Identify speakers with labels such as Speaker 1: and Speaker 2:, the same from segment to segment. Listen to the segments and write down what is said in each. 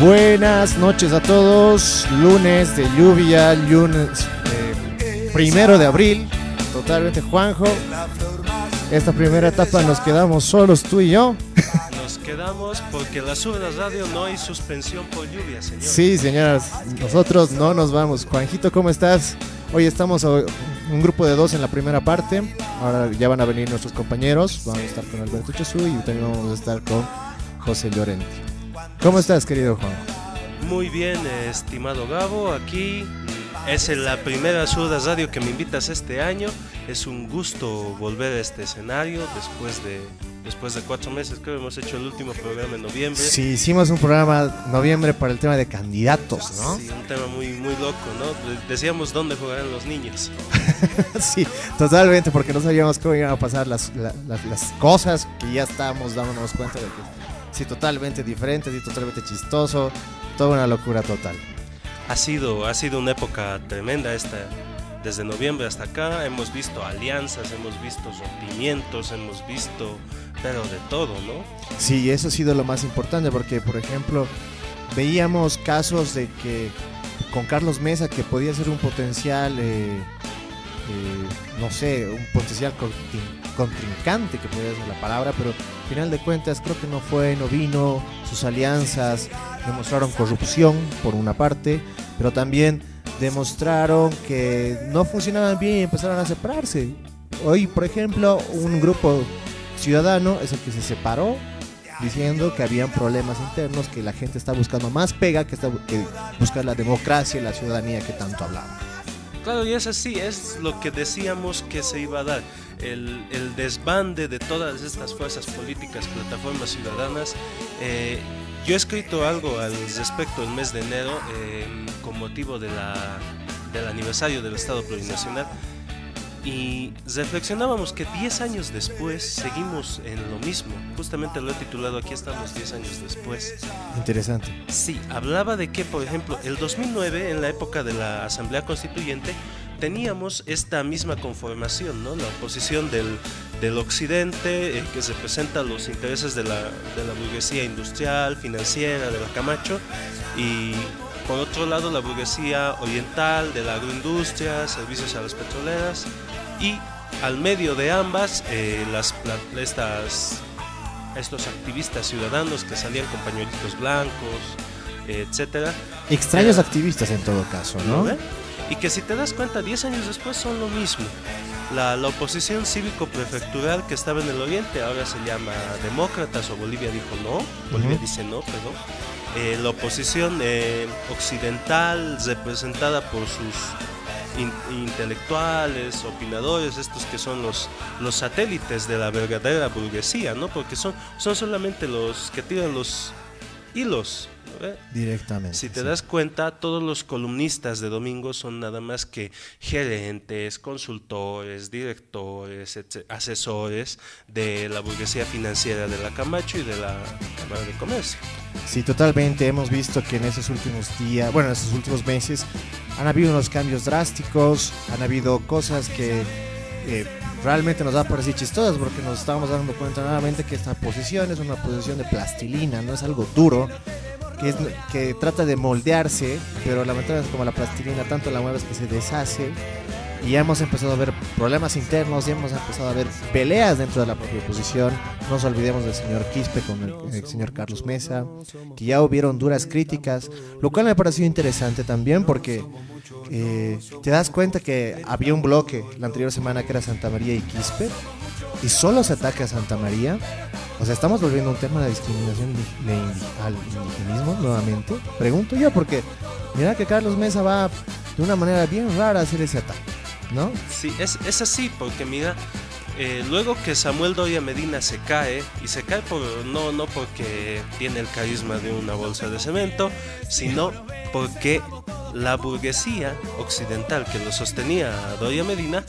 Speaker 1: Buenas noches a todos. Lunes de lluvia, lunes eh, primero de abril. Totalmente Juanjo. Esta primera etapa nos quedamos solos tú y yo.
Speaker 2: Nos quedamos porque la sube la radio no hay suspensión por lluvia, señor.
Speaker 1: Sí, señoras, nosotros no nos vamos. Juanjito, ¿cómo estás? Hoy estamos un grupo de dos en la primera parte. Ahora ya van a venir nuestros compañeros. Vamos a estar con Alberto Chesú y también vamos a estar con José Llorenti. ¿Cómo estás, querido Juan?
Speaker 2: Muy bien, estimado Gabo, aquí es la primera Suda Radio que me invitas este año. Es un gusto volver a este escenario después de después de cuatro meses. Creo que hemos hecho el último programa en noviembre.
Speaker 1: Sí, hicimos un programa noviembre para el tema de candidatos, ¿no?
Speaker 2: Sí, un tema muy muy loco, ¿no? De- Decíamos dónde jugarán los niños.
Speaker 1: Sí, totalmente, porque no sabíamos cómo iban a pasar las, la- las- las cosas que ya estábamos dándonos cuenta de que sí, totalmente diferente, sí, totalmente chistoso, toda una locura total.
Speaker 2: Ha sido, ha sido una época tremenda esta, desde noviembre hasta acá. Hemos visto alianzas, hemos visto rompimientos, hemos visto, pero de todo, ¿no?
Speaker 1: Sí, eso ha sido lo más importante, porque, por ejemplo, veíamos casos de que con Carlos Mesa, que podía ser un potencial, eh, eh, no sé, un potencial contrincante, que podría ser la palabra, pero al final de cuentas creo que no fue, no vino, sus alianzas demostraron corrupción, por una parte, pero también demostraron que no funcionaban bien y empezaron a separarse. Hoy, por ejemplo, un grupo ciudadano es el que se separó diciendo que habían problemas internos, que la gente está buscando más pega que, está, que buscar la democracia y la ciudadanía que tanto hablamos.
Speaker 2: Claro, y es así, es lo que decíamos que se iba a dar. El, el desbande de todas estas fuerzas políticas, plataformas ciudadanas. Eh, yo he escrito algo al respecto el mes de enero eh, con motivo de la, del aniversario del Estado Plurinacional y reflexionábamos que 10 años después seguimos en lo mismo. Justamente lo he titulado Aquí estamos 10 años después.
Speaker 1: Interesante.
Speaker 2: Sí, hablaba de que, por ejemplo, el 2009, en la época de la Asamblea Constituyente, teníamos esta misma conformación, ¿no? La oposición del, del occidente, eh, que representa los intereses de la, de la burguesía industrial, financiera, de la Camacho, y por otro lado la burguesía oriental, de la agroindustria, servicios a las petroleras, y al medio de ambas, eh, las, estas estos activistas ciudadanos que salían con pañuelitos blancos, eh, etcétera.
Speaker 1: Extraños
Speaker 2: Eh,
Speaker 1: activistas en todo caso,
Speaker 2: ¿no
Speaker 1: ¿no?
Speaker 2: Y que si te das cuenta, 10 años después son lo mismo. La, la oposición cívico-prefectural que estaba en el oriente ahora se llama Demócratas o Bolivia dijo no, Bolivia
Speaker 1: Ujú.
Speaker 2: dice no, perdón. Eh, la oposición eh, occidental representada por sus in- intelectuales, opinadores, estos que son los, los satélites de la verdadera burguesía, ¿no? Porque son, son solamente los que tiran los hilos. ¿No ve?
Speaker 1: Directamente.
Speaker 2: Si te
Speaker 1: sí.
Speaker 2: das cuenta, todos los columnistas de domingo son nada más que gerentes, consultores, directores, asesores de la burguesía financiera de la Camacho y de la Cámara de Comercio.
Speaker 1: Sí, totalmente. Hemos visto que en esos últimos días, bueno, en esos últimos meses, han habido unos cambios drásticos, han habido cosas que eh, realmente nos da por así chistosas, porque nos estábamos dando cuenta nuevamente que esta posición es una posición de plastilina, no es algo duro, que, es, que trata de moldearse, pero lamentablemente como la plastilina tanto la mueves que se deshace Y ya hemos empezado a ver problemas internos, ya hemos empezado a ver peleas dentro de la propia oposición. No nos olvidemos del señor Quispe con el, el señor Carlos Mesa, que ya hubieron duras críticas, lo cual me pareció interesante también porque eh, te das cuenta que había un bloque la anterior semana que era Santa María y Quispe, y solo se ataca a Santa María. O sea, estamos volviendo a un tema de discriminación al indigenismo nuevamente. Pregunto yo, porque mira que Carlos Mesa va de una manera bien rara a hacer ese ataque, ¿no?
Speaker 2: Sí, es, es así, porque mira, eh, luego que Samuel Doria Medina se cae, y se cae por, no, no porque tiene el carisma de una bolsa de cemento, sino porque la burguesía occidental que lo sostenía a Doria Medina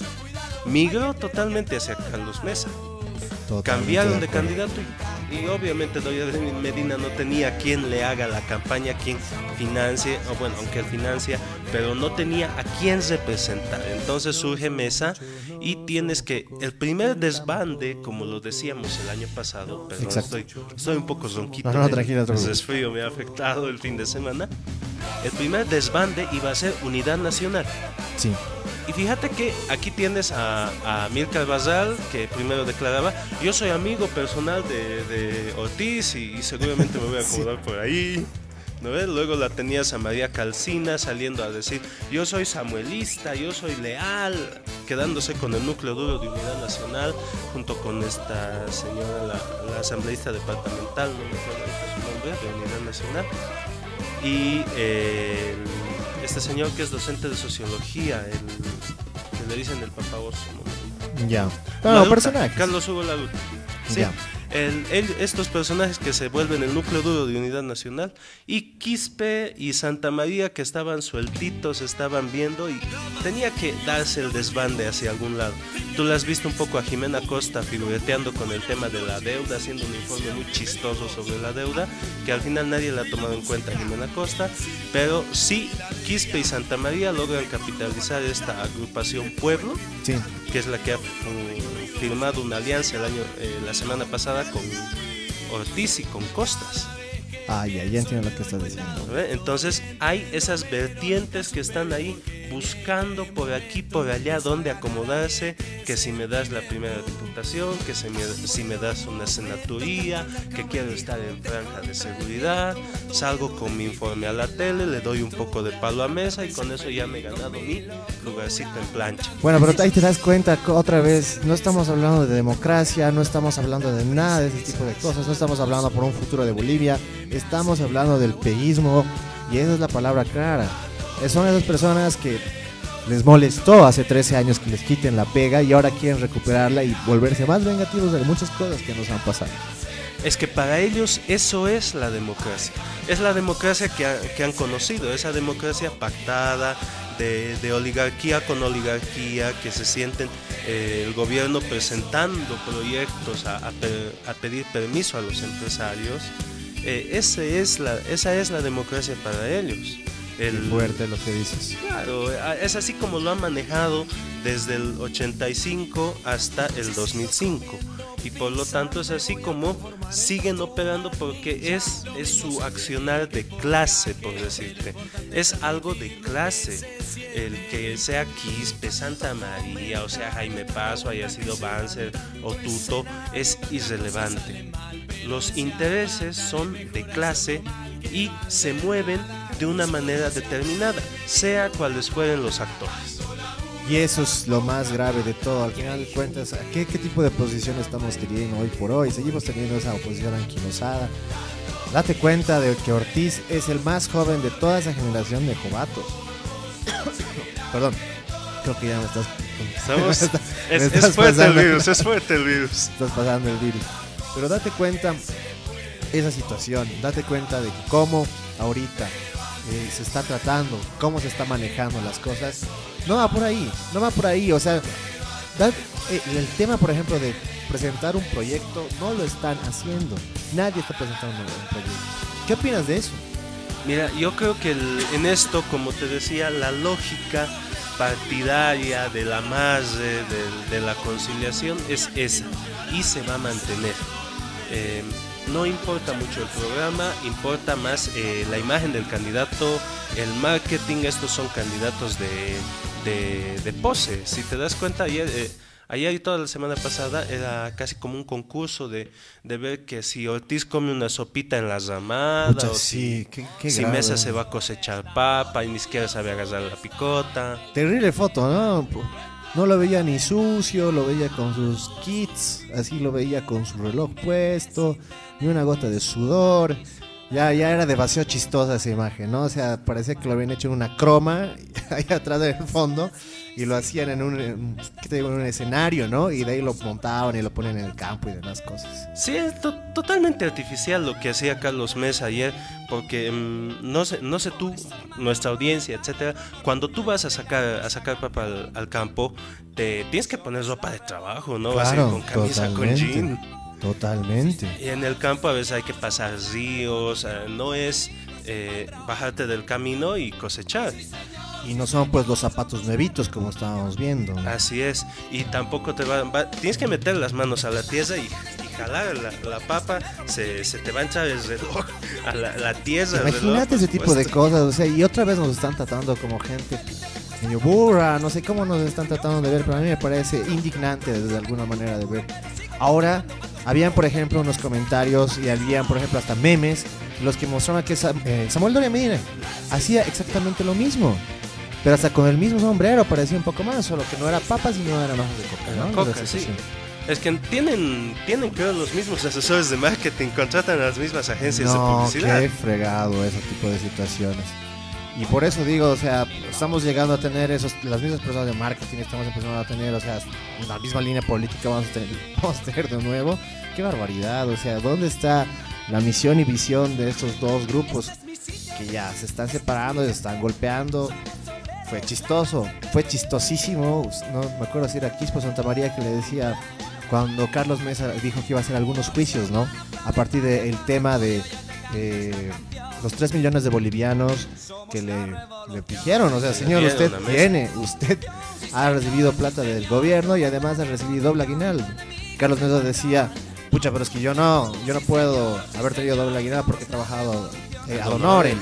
Speaker 2: migró totalmente hacia Carlos Mesa.
Speaker 1: Totalmente
Speaker 2: Cambiaron de
Speaker 1: acuerdo.
Speaker 2: candidato y, y obviamente Doria Medina no tenía quien le haga la campaña, quien financie, o bueno, aunque él financia, pero no tenía a quién representar. Entonces surge Mesa y tienes que, el primer desbande, como lo decíamos el año pasado, perdón, estoy, estoy un poco ronquito,
Speaker 1: No, no,
Speaker 2: el
Speaker 1: tranquilo, tranquilo.
Speaker 2: resfrío me ha afectado el fin de semana. El primer desbande iba a ser Unidad Nacional.
Speaker 1: Sí.
Speaker 2: Y fíjate que aquí tienes a, a Mirka Basal, que primero declaraba, yo soy amigo personal de, de Ortiz y, y seguramente me voy a acomodar por ahí. ¿No ves? Luego la tenías a María Calcina saliendo a decir, yo soy samuelista, yo soy leal, quedándose con el núcleo duro de Unidad Nacional, junto con esta señora, la, la asambleísta departamental, no me acuerdo su nombre, de Unidad Nacional. Y eh, el- este señor que es docente de sociología, el, que le dicen el papagoso. ¿no?
Speaker 1: Ya.
Speaker 2: La
Speaker 1: No,
Speaker 2: Luta,
Speaker 1: personajes.
Speaker 2: Carlos Hugo Laruta. Sí.
Speaker 1: Ya.
Speaker 2: El- el- estos personajes que se vuelven el núcleo duro de Unidad Nacional y Quispe y Santa María que estaban sueltitos, estaban viendo y tenía que darse el desbande hacia algún lado. Tú la has visto un poco a Jimena Costa figureteando con el tema de la deuda, haciendo un informe muy chistoso sobre la deuda, que al final nadie la ha tomado en cuenta Jimena Costa, pero sí Quispe y Santa María logran capitalizar esta agrupación Pueblo
Speaker 1: Sí.
Speaker 2: que es la que ha mm, firmado una alianza el año, eh, la semana pasada con Ortiz y con Costas.
Speaker 1: Ah, ya, ya entiendo lo que estás diciendo.
Speaker 2: Entonces hay esas vertientes que están ahí buscando por aquí, por allá, dónde acomodarse, que si me das la primera diputación, que si me, si me das una senaturía, que quiero estar en franja de seguridad, salgo con mi informe a la tele, le doy un poco de palo a mesa y con eso ya me he ganado mi lugarcito en plancha.
Speaker 1: Bueno, pero ahí te das cuenta otra vez, no estamos hablando de democracia, no estamos hablando de nada de ese tipo de cosas, no estamos hablando por un futuro de Bolivia, estamos hablando del peguismo y esa es la palabra clara. Son esas personas que les molestó hace 13 años que les quiten la pega y ahora quieren recuperarla y volverse más vengativos de muchas cosas que nos han pasado.
Speaker 2: Es que para ellos eso es la democracia. Es la democracia que, que han conocido, esa democracia pactada, de, oligarquía con oligarquía, que se sienten eh, el gobierno presentando proyectos a, a pedir permiso a los empresarios. Eh, ese es la, esa es la democracia para ellos. El,
Speaker 1: Fuerte lo que dices.
Speaker 2: Claro, a- es así como lo han manejado desde el 85 hasta el 2005 y por lo tanto es así como siguen operando porque es, es su accionar de clase, por decirte. Es algo de clase. El que sea Quispe, Santa María, o sea Jaime Paso, haya sido Banzer o Tuto, es irrelevante. Los intereses son de clase y se mueven de una manera determinada, sea cuales fueren los actores.
Speaker 1: Y eso es lo más grave de todo. Al final de cuentas, ¿a ¿qué, qué tipo de posición estamos teniendo hoy por hoy? Seguimos teniendo esa oposición anquilosada. Date cuenta de que Ortiz es el más joven de toda esa generación de jovatos. Perdón, creo que ya me estás,
Speaker 2: Estamos-
Speaker 1: me
Speaker 2: es,
Speaker 1: estás
Speaker 2: es fuerte el virus, es fuerte el virus.
Speaker 1: estás pasando el virus. Pero date cuenta esa situación, date cuenta de cómo ahorita eh, se está tratando, cómo se está manejando las cosas. No va por ahí, no va por ahí. O sea, eh, el tema, por ejemplo, de presentar un proyecto, no lo están haciendo. Nadie está presentando un proyecto. ¿Qué opinas de eso?
Speaker 2: Mira, yo creo que el- en esto, como te decía, la lógica partidaria de la MASE, de, de la conciliación, es esa y se va a mantener. Eh, no importa mucho el programa, importa más eh, la imagen del candidato, el marketing, estos son candidatos de, de, de pose. Si te das cuenta, ayer... eh, Ayer y toda la semana pasada era casi como un concurso de, de ver que si Ortiz come una sopita en la ramada
Speaker 1: Pucha,
Speaker 2: o
Speaker 1: sí,
Speaker 2: si,
Speaker 1: qué- qué
Speaker 2: si. Mesa se va a cosechar papa y ni siquiera sabe agarrar la picota.
Speaker 1: Terrible foto, ¿no? No lo veía ni sucio, lo veía con sus kits, así lo veía con su reloj puesto, ni una gota de sudor. Ya, ya era demasiado chistosa esa imagen, ¿no? O sea, parecía que lo habían hecho en una croma, ahí atrás del fondo, y lo hacían en un, ¿qué te digo? en un escenario, ¿no? Y de ahí lo montaban y lo ponen en el campo y demás cosas.
Speaker 2: Sí, es to- totalmente artificial lo que hacía Carlos Mesa ayer, porque mm, no sé, no sé tú, nuestra audiencia, etcétera, cuando tú vas a sacar a sacar papa al, al campo, te tienes que poner ropa de trabajo, ¿no?
Speaker 1: Claro,
Speaker 2: con camisa, con jean.
Speaker 1: Totalmente.
Speaker 2: Y en el campo a veces hay que pasar ríos, no es eh, bajarte del camino y cosechar.
Speaker 1: Y no son pues los zapatos nuevitos como estábamos viendo.
Speaker 2: Así es. Y tampoco te va, va- tienes que meter las manos a la tierra y, y jalar la, la papa, se, se te va a entrar el reloj a la, la tierra. reloj,
Speaker 1: Imagínate ese tipo de cosas, o sea, y otra vez nos están tratando como gente medio burra, no sé cómo nos están tratando de ver, pero a mí me parece indignante desde alguna manera de ver. Ahora, habían por ejemplo unos comentarios y habían por ejemplo hasta memes, los que mostraban que eh, Samuel Doria Medina hacía exactamente lo mismo. Pero hasta con el mismo sombrero parecía un poco más, solo que no era papas y no eran hojas de coca.
Speaker 2: Era
Speaker 1: ¿no?
Speaker 2: coca,
Speaker 1: Era
Speaker 2: sí. Es que tienen, tienen creo los mismos asesores de marketing, contratan a las mismas agencias de
Speaker 1: No,
Speaker 2: publicidad.
Speaker 1: qué fregado ese tipo de situaciones. Y por eso digo, o sea, estamos llegando a tener esos, las mismas personas de marketing, estamos empezando a tener, o sea, la misma línea política vamos a tener, vamos a tener de nuevo. Qué barbaridad, o sea, ¿dónde está la misión y visión de estos dos grupos que ya se están separando, se están golpeando? Fue chistoso, fue chistosísimo. No me acuerdo si era Quispo Santa María que le decía cuando Carlos Mesa dijo que iba a hacer algunos juicios, ¿no? A partir del tema de eh, los 3 millones de bolivianos que le, le dijeron. O sea, señor, usted tiene, usted ha recibido plata del gobierno y además ha recibido doble aguinaldo. Carlos Mesa decía, pucha, pero es que yo no, yo no puedo haber tenido doble aguinaldo porque he trabajado eh, ad honorem.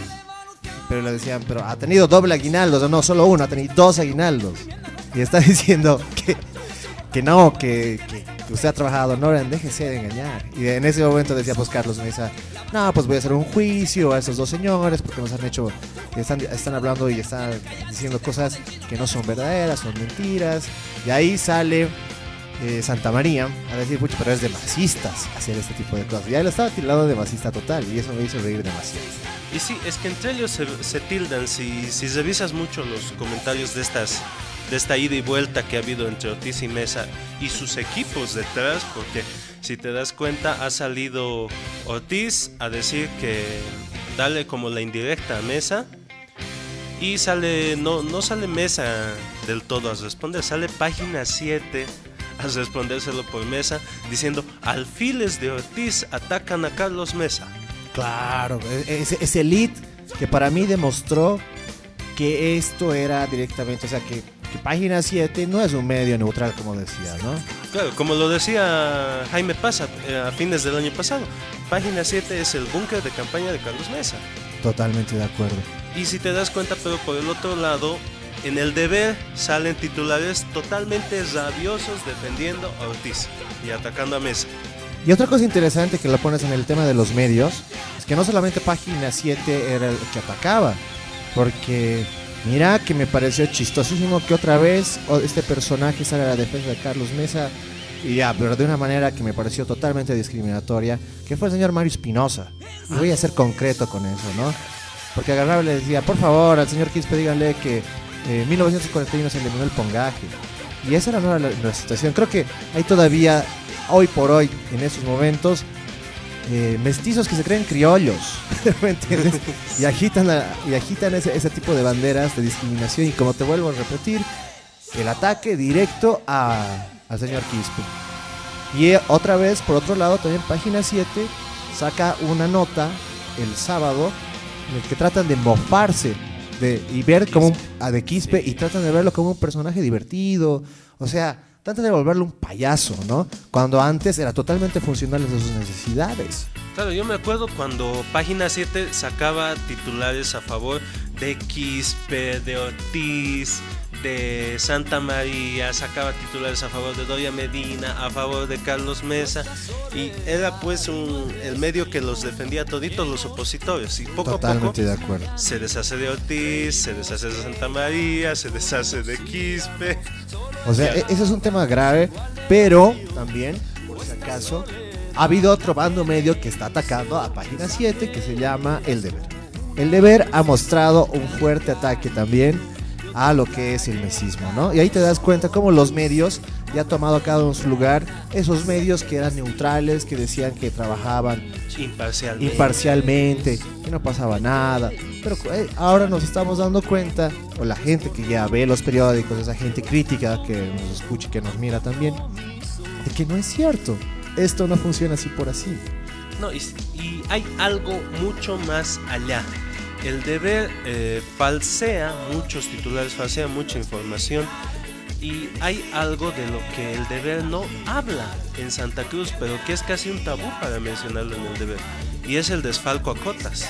Speaker 1: Pero le decían, pero ha tenido doble aguinaldo, o sea, no solo uno, ha tenido dos aguinaldos. Y está diciendo que, que no, que, que- que usted ha trabajado, no, déjese de engañar. Y en ese momento decía pues Carlos Mesa, no, pues voy a hacer un juicio a esos dos señores porque nos han hecho, están, están hablando y están diciendo cosas que no son verdaderas, son mentiras. Y ahí sale Santa María a decir, pucha, pero es de masistas hacer este tipo de cosas. Y ahí lo estaba tildando de masista total y eso me hizo reír demasiado.
Speaker 2: Y sí, es que entre ellos se, se tildan. Si, si revisas mucho los comentarios de estas de esta ida y vuelta que ha habido entre Ortiz y Mesa y sus equipos detrás, porque si te das cuenta ha salido Ortiz a decir que dale como la indirecta a Mesa y sale no no sale Mesa del todo a responder, sale página 7 a respondérselo por Mesa diciendo alfiles de Ortiz atacan a Carlos Mesa.
Speaker 1: Claro, ese, ese lead que para mí demostró que esto era directamente, o sea, que, que Página 7 no es un medio neutral como decía, ¿no?
Speaker 2: Claro, como lo decía Jaime Pasa eh, a fines del año pasado, Página 7 es el búnker de campaña de Carlos Mesa.
Speaker 1: Totalmente de acuerdo.
Speaker 2: Y si te das cuenta, pero por el otro lado, en el deber salen titulares totalmente rabiosos defendiendo a Ortiz y atacando a Mesa.
Speaker 1: Y otra cosa interesante que lo pones en el tema de los medios es que no solamente Página 7 era el que atacaba, porque mira que me pareció chistosísimo que otra vez este personaje sale a la defensa de Carlos Mesa y ya, pero de una manera que me pareció totalmente discriminatoria, que fue el señor Mario Espinosa. Voy a ser concreto con eso, ¿no? Porque agarraba y le decía, por favor, al señor Quispe díganle que eh, 1941 se eliminó el pongaje. Y esa era la, la situación. Creo que hay todavía, hoy por hoy, en esos momentos, eh, mestizos que se creen criollos, ¿me entiendes? Y agitan, la- y agitan ese, ese tipo de banderas de discriminación y como te vuelvo a repetir, el ataque directo a- al señor Quispe. Y eh, otra vez, por otro lado, también Página 7 saca una nota el sábado en el que tratan de mofarse de, y ver como un, a de Quispe y tratan de verlo como un personaje divertido. O sea, tratan de volverlo un payaso, ¿no? Cuando antes era totalmente funcional a sus necesidades.
Speaker 2: Claro, yo me acuerdo cuando Página 7 sacaba titulares a favor de Quispe, de Ortiz, de Santa María, sacaba titulares a favor de Doria Medina, a favor de Carlos Mesa, y era pues un, el medio que los defendía toditos los opositores, y poco
Speaker 1: Totalmente
Speaker 2: a
Speaker 1: de
Speaker 2: poco
Speaker 1: acuerdo.
Speaker 2: se deshace de Ortiz, se deshace de Santa María, se deshace de Quispe.
Speaker 1: O sea,
Speaker 2: Ya.
Speaker 1: e- ese es un tema grave, pero también, por si acaso, ha habido otro bando medio que está atacando a Página 7 que se llama El Deber. El Deber ha mostrado un fuerte ataque también a lo que es el mesismo, ¿no? Y ahí te das cuenta cómo los medios ya han tomado cada uno su lugar, esos medios que eran neutrales, que decían que trabajaban
Speaker 2: Imparcialmente.
Speaker 1: imparcialmente, que no pasaba nada. Pero eh, ahora nos estamos dando cuenta, o la gente que ya ve los periódicos, esa gente crítica que nos escucha y que nos mira también, de que no es cierto. Esto no funciona así por así.
Speaker 2: No, y, y hay algo mucho más allá. El deber eh, falsea muchos titulares, falsea mucha información. Y hay algo de lo que el deber no habla en Santa Cruz, pero que es casi un tabú para mencionarlo en el deber. Y es el desfalco a cotas.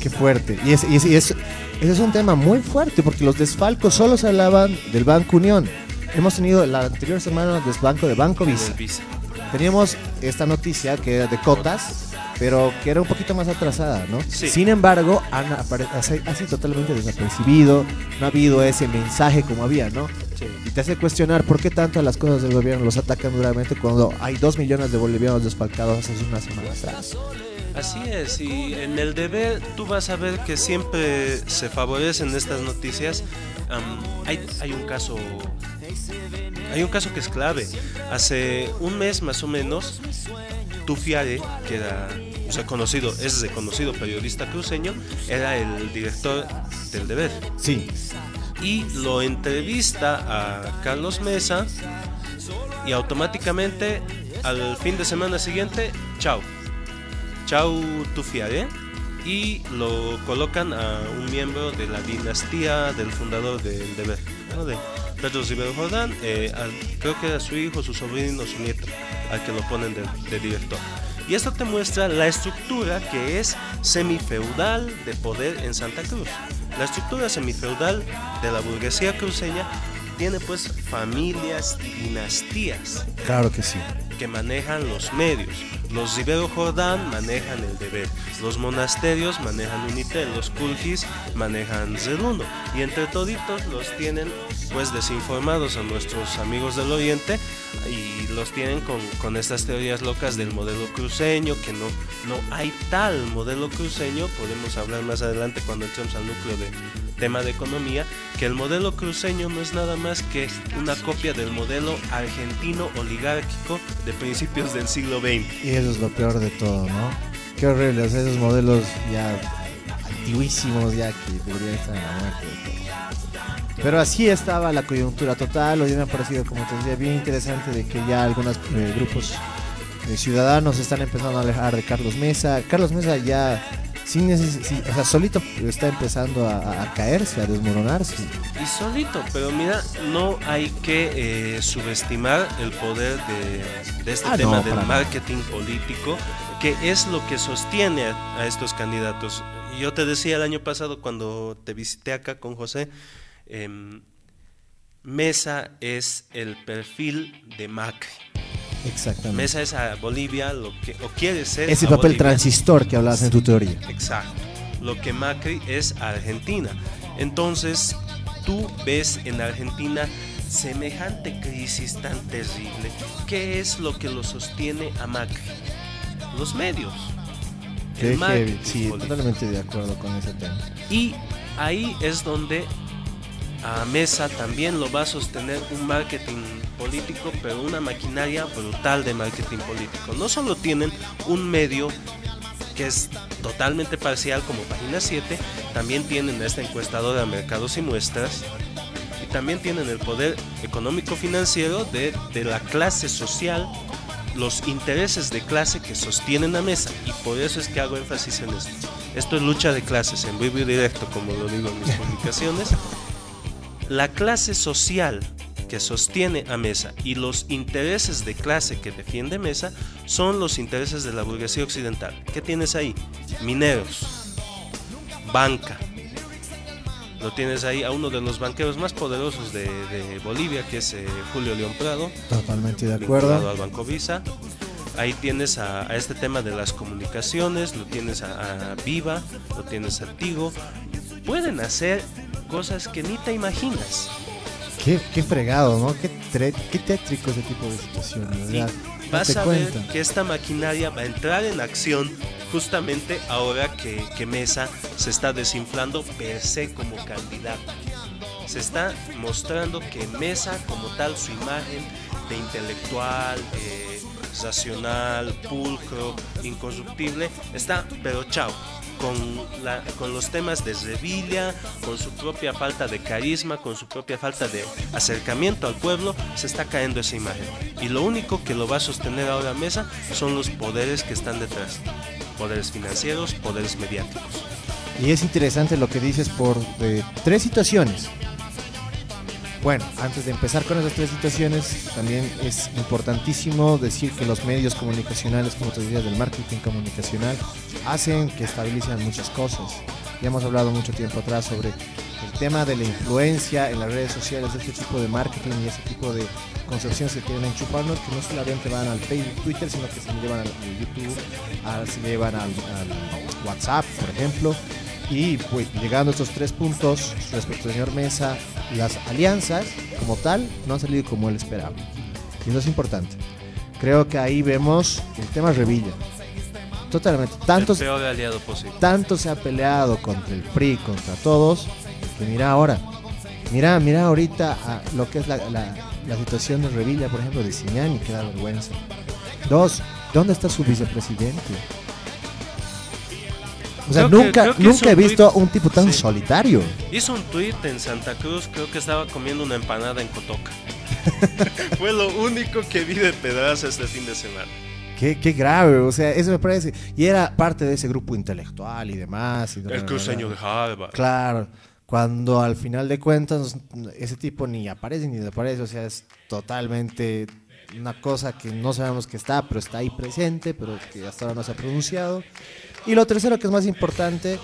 Speaker 1: Qué fuerte. Y, es, y es- y es- ese es un tema muy fuerte porque los desfalcos solo se hablaban del Banco Unión. Hemos tenido la anterior semana el desbanco de Banco Visa. Teníamos esta noticia que era de cotas, pero que era un poquito más atrasada, ¿no?
Speaker 2: Sí.
Speaker 1: Sin embargo, han ha sido- totalmente desapercibido, no ha habido ese mensaje como había, ¿no? Y te hace cuestionar por qué tanto las cosas del gobierno los atacan duramente cuando hay dos millones de bolivianos desfalcados hace una semana atrás.
Speaker 2: Así es, y en el deber tú vas a ver que siempre se favorecen estas noticias. Am, hay, hay un caso, hay un caso que es clave. Hace un mes más o menos, Tufiare, que era, o sea, conocido, es reconocido periodista cruceño, era el director del deber.
Speaker 1: Sí,
Speaker 2: y lo entrevista a Carlos Mesa y automáticamente al fin de semana siguiente, chao. Chao Tufiare y lo colocan a un miembro de la dinastía del fundador del deber, ¿no? de Pedro Rivero Jordán, eh, creo que era su hijo, su sobrino, su nieto, al que lo ponen de, de director. Y esto te muestra la estructura que es semifeudal de poder en Santa Cruz. La estructura semifeudal de la burguesía cruceña tiene pues familias y dinastías
Speaker 1: claro que sí.
Speaker 2: que manejan los medios. Los Rivero Jordán manejan el deber. Los monasterios manejan Unitel. Los Kulgis manejan Zeluno. Y entre toditos los tienen pues desinformados a nuestros amigos del Oriente y los tienen con, con estas teorías locas del modelo cruceño, que no, no hay tal modelo cruceño. Podemos hablar más adelante cuando entremos al núcleo de tema de economía, que el modelo cruceño no es nada más que una copia del modelo argentino oligárquico de principios del siglo XX.
Speaker 1: Y eso es lo peor de todo, ¿no? Qué horrible, esos modelos ya antiguísimos, ya que deberían estar en la muerte. Pero así estaba la coyuntura total, hoy me ha parecido, como te decía, bien interesante de que ya algunos eh, grupos eh, ciudadanos están empezando a alejar de Carlos Mesa. Carlos Mesa ya, sin sí, o sea, solito está empezando a, caerse, a desmoronarse.
Speaker 2: Y solito, pero mira, no hay que eh, subestimar el poder de, de este
Speaker 1: Ah,
Speaker 2: tema
Speaker 1: no,
Speaker 2: del marketing político, que es lo que sostiene a, a estos candidatos. Yo te decía el año pasado cuando te visité acá con José, em, Mesa es el perfil de Macri.
Speaker 1: Exactamente.
Speaker 2: Mesa es a Bolivia lo que o quiere ser
Speaker 1: Ese
Speaker 2: a
Speaker 1: papel
Speaker 2: Bolivia.
Speaker 1: transistor que hablabas en tu teoría.
Speaker 2: Exacto. Lo que Macri es a Argentina. Entonces, tú ves en Argentina semejante crisis tan terrible. ¿Qué es lo que lo sostiene a Macri? Los medios. El
Speaker 1: sí,
Speaker 2: político.
Speaker 1: totalmente de acuerdo con ese tema.
Speaker 2: Y ahí es donde a Mesa también lo va a sostener un marketing político, pero una maquinaria brutal de marketing político. No solo tienen un medio que es totalmente parcial como Página 7, también tienen esta encuestadora Mercados y Muestras y también tienen el poder económico financiero de, de la clase social, los intereses de clase que sostienen a Mesa y por eso es que hago énfasis en esto. Esto es lucha de clases en vivo y directo, como lo digo en mis publicaciones. La clase social que sostiene a Mesa y los intereses de clase que defiende Mesa son los intereses de la burguesía occidental. ¿Qué tienes ahí? Mineros, banca. Lo tienes ahí a uno de los banqueros más poderosos de, de Bolivia, que es eh, Julio León Prado,
Speaker 1: Totalmente de acuerdo.
Speaker 2: al Banco Visa. Ahí tienes a, a este tema de las comunicaciones, lo tienes a, a Viva, lo tienes a Tigo. Pueden hacer cosas que ni te imaginas.
Speaker 1: Qué, qué fregado, ¿no? Qué, qué tétrico ese tipo de situaciones.
Speaker 2: Y
Speaker 1: ¿verdad?
Speaker 2: vas
Speaker 1: Date
Speaker 2: a ver
Speaker 1: cuenta.
Speaker 2: que esta maquinaria va a entrar en acción justamente ahora que, que Mesa se está desinflando per se como candidato. Se está mostrando que Mesa como tal, su imagen de intelectual, eh, racional, pulcro, incorruptible, está pero chao. Con, la- con los temas de Revilla, con su propia falta de carisma, con su propia falta de acercamiento al pueblo, se está cayendo esa imagen. Y lo único que lo va a sostener ahora Mesa son los poderes que están detrás. Poderes financieros, poderes mediáticos.
Speaker 1: Y es interesante lo que dices por eh, tres situaciones. Bueno, antes de empezar con esas tres situaciones, también es importantísimo decir que los medios comunicacionales, como te decía, del marketing comunicacional, hacen que estabilicen muchas cosas. Ya hemos hablado mucho tiempo atrás sobre el tema de la influencia en las redes sociales de este tipo de marketing y ese tipo de concepciones que quieren enchufarnos, que no solamente van al Facebook, Twitter, sino que se llevan al, YouTube, al- se llevan al WhatsApp, por ejemplo. Y pues llegando a estos tres puntos respecto al señor Mesa, las alianzas como tal no han salido como él esperaba. Y eso es importante. Creo que ahí vemos el tema Revilla. Totalmente. Tantos, tanto se ha peleado contra el PRI, contra todos, que mira ahora, mira, mira ahorita a lo que es la, la- la situación de Revilla, por ejemplo, de Siñani, que da vergüenza. Dos, ¿dónde está su vicepresidente? O sea,
Speaker 2: Creo
Speaker 1: nunca,
Speaker 2: que
Speaker 1: nunca he visto
Speaker 2: tuit.
Speaker 1: un tipo tan
Speaker 2: Sí.
Speaker 1: solitario.
Speaker 2: Hizo un tweet en Santa Cruz, creo que estaba comiendo una empanada en Cotoca. Fue lo único que vi de Pedraza este fin de semana.
Speaker 1: Qué, qué grave, o sea, eso me parece. Y era parte de ese grupo intelectual y demás. y
Speaker 2: El cruceño de Harvard.
Speaker 1: Claro, cuando al final de cuentas ese tipo ni aparece ni desaparece, o sea, es totalmente una cosa que no sabemos que está, pero está ahí presente, pero que hasta ahora no se ha pronunciado. Y lo tercero que es más importante,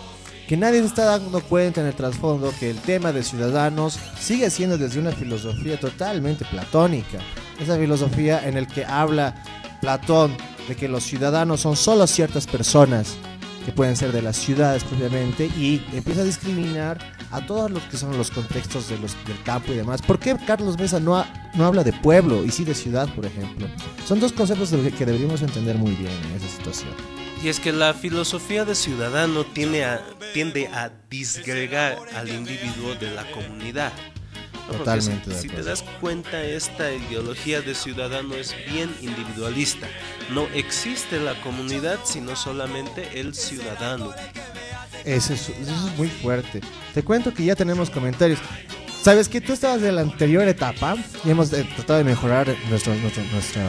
Speaker 1: que nadie se está dando cuenta en el trasfondo que el tema de ciudadanos sigue siendo desde una filosofía totalmente platónica. Esa filosofía en el que habla Platón de que los ciudadanos son solo ciertas personas que pueden ser de las ciudades propiamente y empieza a discriminar a todos los que son los contextos de los, del campo y demás. ¿Por qué Carlos Mesa no, ha- no habla de pueblo y sí de ciudad, por ejemplo? Son dos conceptos que deberíamos entender muy bien en esa situación.
Speaker 2: Y es que la filosofía de ciudadano tiene a- tiende a disgregar al individuo de la comunidad.
Speaker 1: Totalmente
Speaker 2: si,
Speaker 1: de
Speaker 2: si te das cuenta, esta ideología de ciudadano es bien individualista. No existe la comunidad, sino solamente el ciudadano.
Speaker 1: Eso es, eso es muy fuerte. Te cuento que ya tenemos comentarios. Sabes que tú estabas en la anterior etapa y hemos eh, tratado de mejorar nuestro, nuestro- nuestra,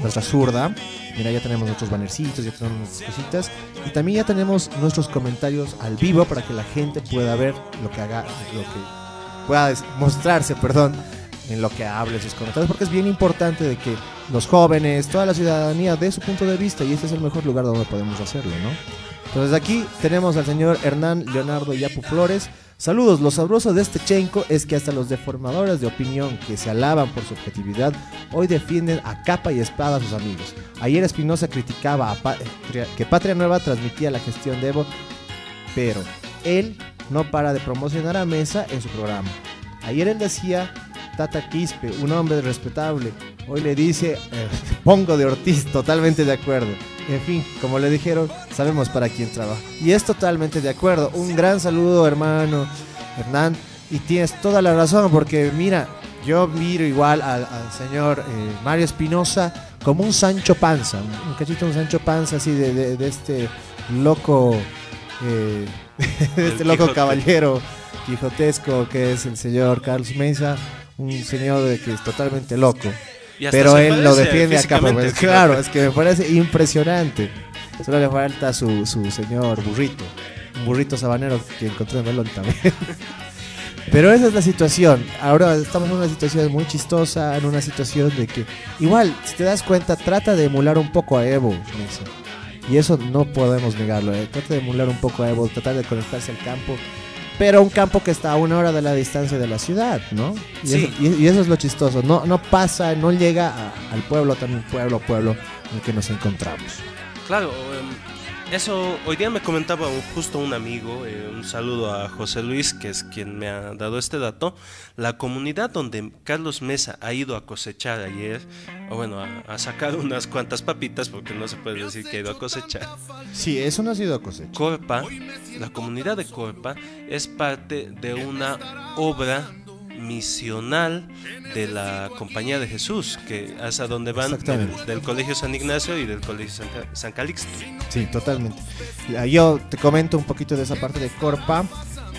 Speaker 1: nuestra zurda. Mira, ya tenemos nuestros bannercitos, ya tenemos nuestras cositas. Y también ya tenemos nuestros comentarios al vivo para que la gente pueda ver lo que haga, lo que pueda mostrarse, perdón, en lo que hable sus comentarios. Porque es bien importante de que los jóvenes, toda la ciudadanía dé su punto de vista y este es el mejor lugar donde podemos hacerlo, ¿no? Entonces aquí tenemos al señor Hernán Leonardo Yapu Flores. Saludos, lo sabroso de este Chenco es que hasta los deformadores de opinión que se alaban por su objetividad hoy defienden a capa y espada a sus amigos. Ayer Espinosa criticaba a Pa- que Patria Nueva transmitía la gestión de Evo, pero él no para de promocionar a Mesa en su programa. Ayer él decía Tata Quispe, un hombre respetable. Hoy le dice eh, Pongo de Ortiz, totalmente de acuerdo. En fin, como le dijeron, sabemos para quién trabaja. Y es totalmente de acuerdo. Un gran saludo, hermano Hernán. Y tienes toda la razón, porque mira, yo miro igual al, al señor eh, Mario Espinosa como un Sancho Panza, un, cachito, un Sancho Panza así de, de- de este loco, eh, de este loco
Speaker 2: Quijote.
Speaker 1: caballero quijotesco que es el señor Carlos Mesa, un señor de que es totalmente loco. Pero él lo defiende a capa. pues, claro, es que me parece impresionante. Solo le falta su, su señor burrito. Un burrito sabanero que encontré en Melón también. Pero esa es la situación. Ahora estamos en una situación muy chistosa, en una situación de que, igual, si te das cuenta, trata de emular un poco a Evo. Nelson. Y eso no podemos negarlo. ¿eh? Trata de emular un poco a Evo, tratar de conectarse al campo. Pero un campo que está a una hora de la distancia de la ciudad, ¿no? Y,
Speaker 2: Sí.
Speaker 1: eso, y- y eso es lo chistoso. No, no pasa, no llega a- al pueblo, también pueblo, pueblo en el que nos encontramos.
Speaker 2: Claro, em, eso hoy día me comentaba un- justo un amigo, eh, un saludo a José Luis, que es quien me ha dado este dato. La comunidad donde Carlos Mesa ha ido a cosechar ayer, o bueno, a, a sacar unas cuantas papitas, porque no se puede decir que ha ido a cosechar.
Speaker 1: Sí, eso no ha sido cosecha.
Speaker 2: Corpa, la comunidad de Corpa, es parte de una obra misional de la Compañía de Jesús, que es a donde van del, del Colegio San Ignacio y del Colegio San, Ca- San Calixto.
Speaker 1: Sí, totalmente. Yo te comento un poquito de esa parte de Corpa.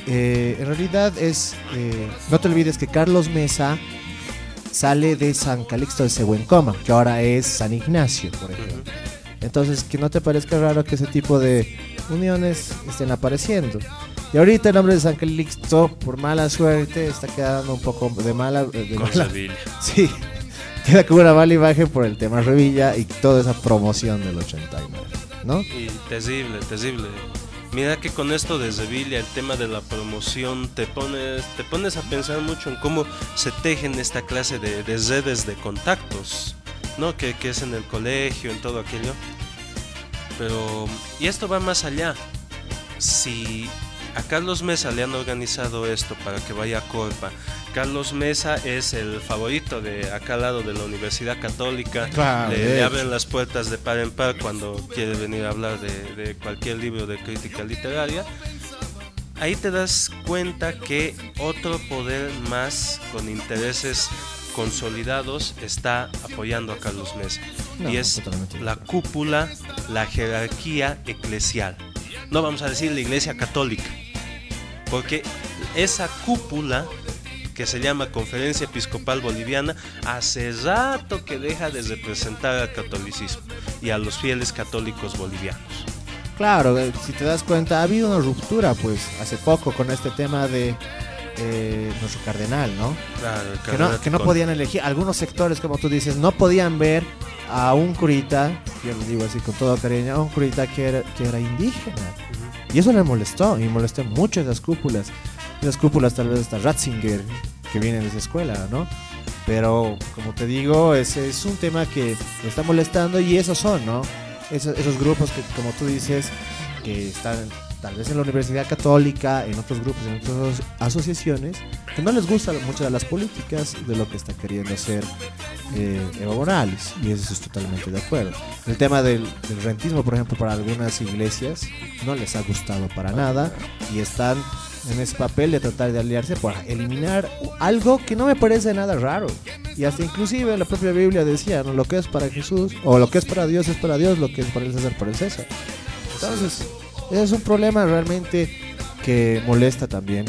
Speaker 1: Eh, en realidad es, eh, no te olvides que Carlos Mesa sale de San Calixto de Sehuencoma, que ahora es San Ignacio, por ejemplo. Entonces, que no te parezca raro que ese tipo de uniones estén apareciendo. Y ahorita el nombre de San Calixto, por mala suerte, está quedando un poco de mala... De
Speaker 2: Con
Speaker 1: mala
Speaker 2: Sevilla.
Speaker 1: Sí, queda como una mala imagen por el tema Revilla y toda esa promoción del 89, ¿no?
Speaker 2: Y terrible, terrible. Mira que con esto de Sevilla, el tema de la promoción, te pones, te pones a pensar mucho en cómo se tejen esta clase de, de redes de contactos, ¿no? Que, que es en el colegio, en todo aquello. Pero, y esto va más allá. Si a Carlos Mesa le han organizado esto para que vaya a Corpa, Carlos Mesa es el favorito de acá al lado de la Universidad Católica.
Speaker 1: Claro,
Speaker 2: le, abren las puertas de par en par cuando quiere venir a hablar de, de cualquier libro de crítica literaria. Ahí te das cuenta que otro poder más con intereses consolidados está apoyando a Carlos Mesa.
Speaker 1: No,
Speaker 2: y es la cúpula, la jerarquía eclesial. No vamos a decir la iglesia católica, porque esa cúpula que se llama Conferencia Episcopal Boliviana hace rato que deja de representar al catolicismo y a los fieles católicos bolivianos.
Speaker 1: Claro, eh, si te das cuenta, ha habido una ruptura, pues, hace poco con este tema de eh, nuestro cardenal, ¿no?
Speaker 2: Claro, el
Speaker 1: Que no,
Speaker 2: cardenal
Speaker 1: que no podían elegir, algunos sectores, como tú dices, no podían ver a un curita, yo lo digo así con todo cariño, a un curita que era, que era indígena. Y eso le molestó, y molestó mucho esas cúpulas. Esas cúpulas tal vez hasta Ratzinger, que viene de esa escuela, ¿no? Pero, como te digo, ese es un tema que me está molestando y esos son, ¿no? Esos, esos grupos que, como tú dices, que están tal vez en la Universidad Católica, en otros grupos, en otras asociaciones, que no les gustan muchas de las políticas de lo que está queriendo hacer eh, Evo Morales. Y eso es totalmente de acuerdo. El tema del, del rentismo, por ejemplo, para algunas iglesias no les ha gustado para nada y están en ese papel de tratar de aliarse para eliminar algo que no me parece nada raro. Y hasta inclusive la propia Biblia decía, ¿no? lo que es para Jesús, o lo que es para Dios es para Dios, lo que es para el César para el César. Entonces, es un problema realmente que molesta también.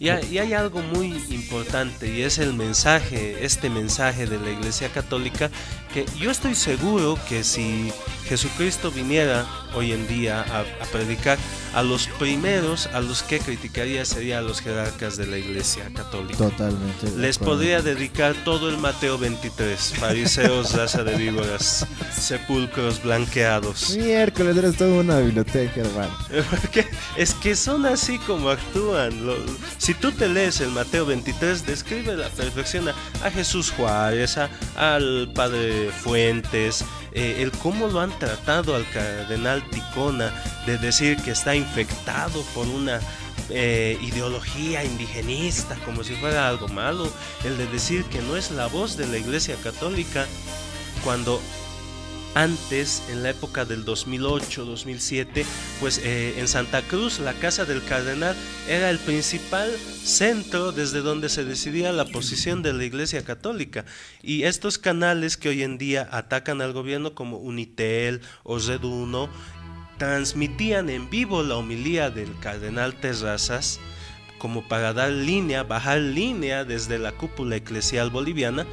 Speaker 2: Y y hay algo muy importante y es el mensaje, este mensaje de la Iglesia Católica, que yo estoy seguro que si Jesucristo viniera hoy en día a, a predicar, a los primeros a los que criticaría sería a los jerarcas de la Iglesia Católica.
Speaker 1: Totalmente.
Speaker 2: Les podría dedicar todo el Mateo 23, fariseos, raza de víboras, sepulcros blanqueados.
Speaker 1: Miércoles eres toda una biblioteca, hermano.
Speaker 2: Porque es que son así como actúan. Lo- si tú te lees el Mateo 23, describe la perfección a, a Jesús Juárez, a- al padre Fuentes, eh, el cómo lo han tratado al cardenal De decir que está infectado por una eh, ideología indigenista, como si fuera algo malo, el de decir que no es la voz de la Iglesia Católica, cuando antes, en la época del 2008-2007, pues eh, en Santa Cruz, la casa del cardenal era el principal centro desde donde se decidía la posición de la Iglesia Católica. Y estos canales que hoy en día atacan al gobierno como Unitel o Red 1, transmitían en vivo la homilía del cardenal Terrazas como para dar línea, bajar línea desde la cúpula eclesial boliviana.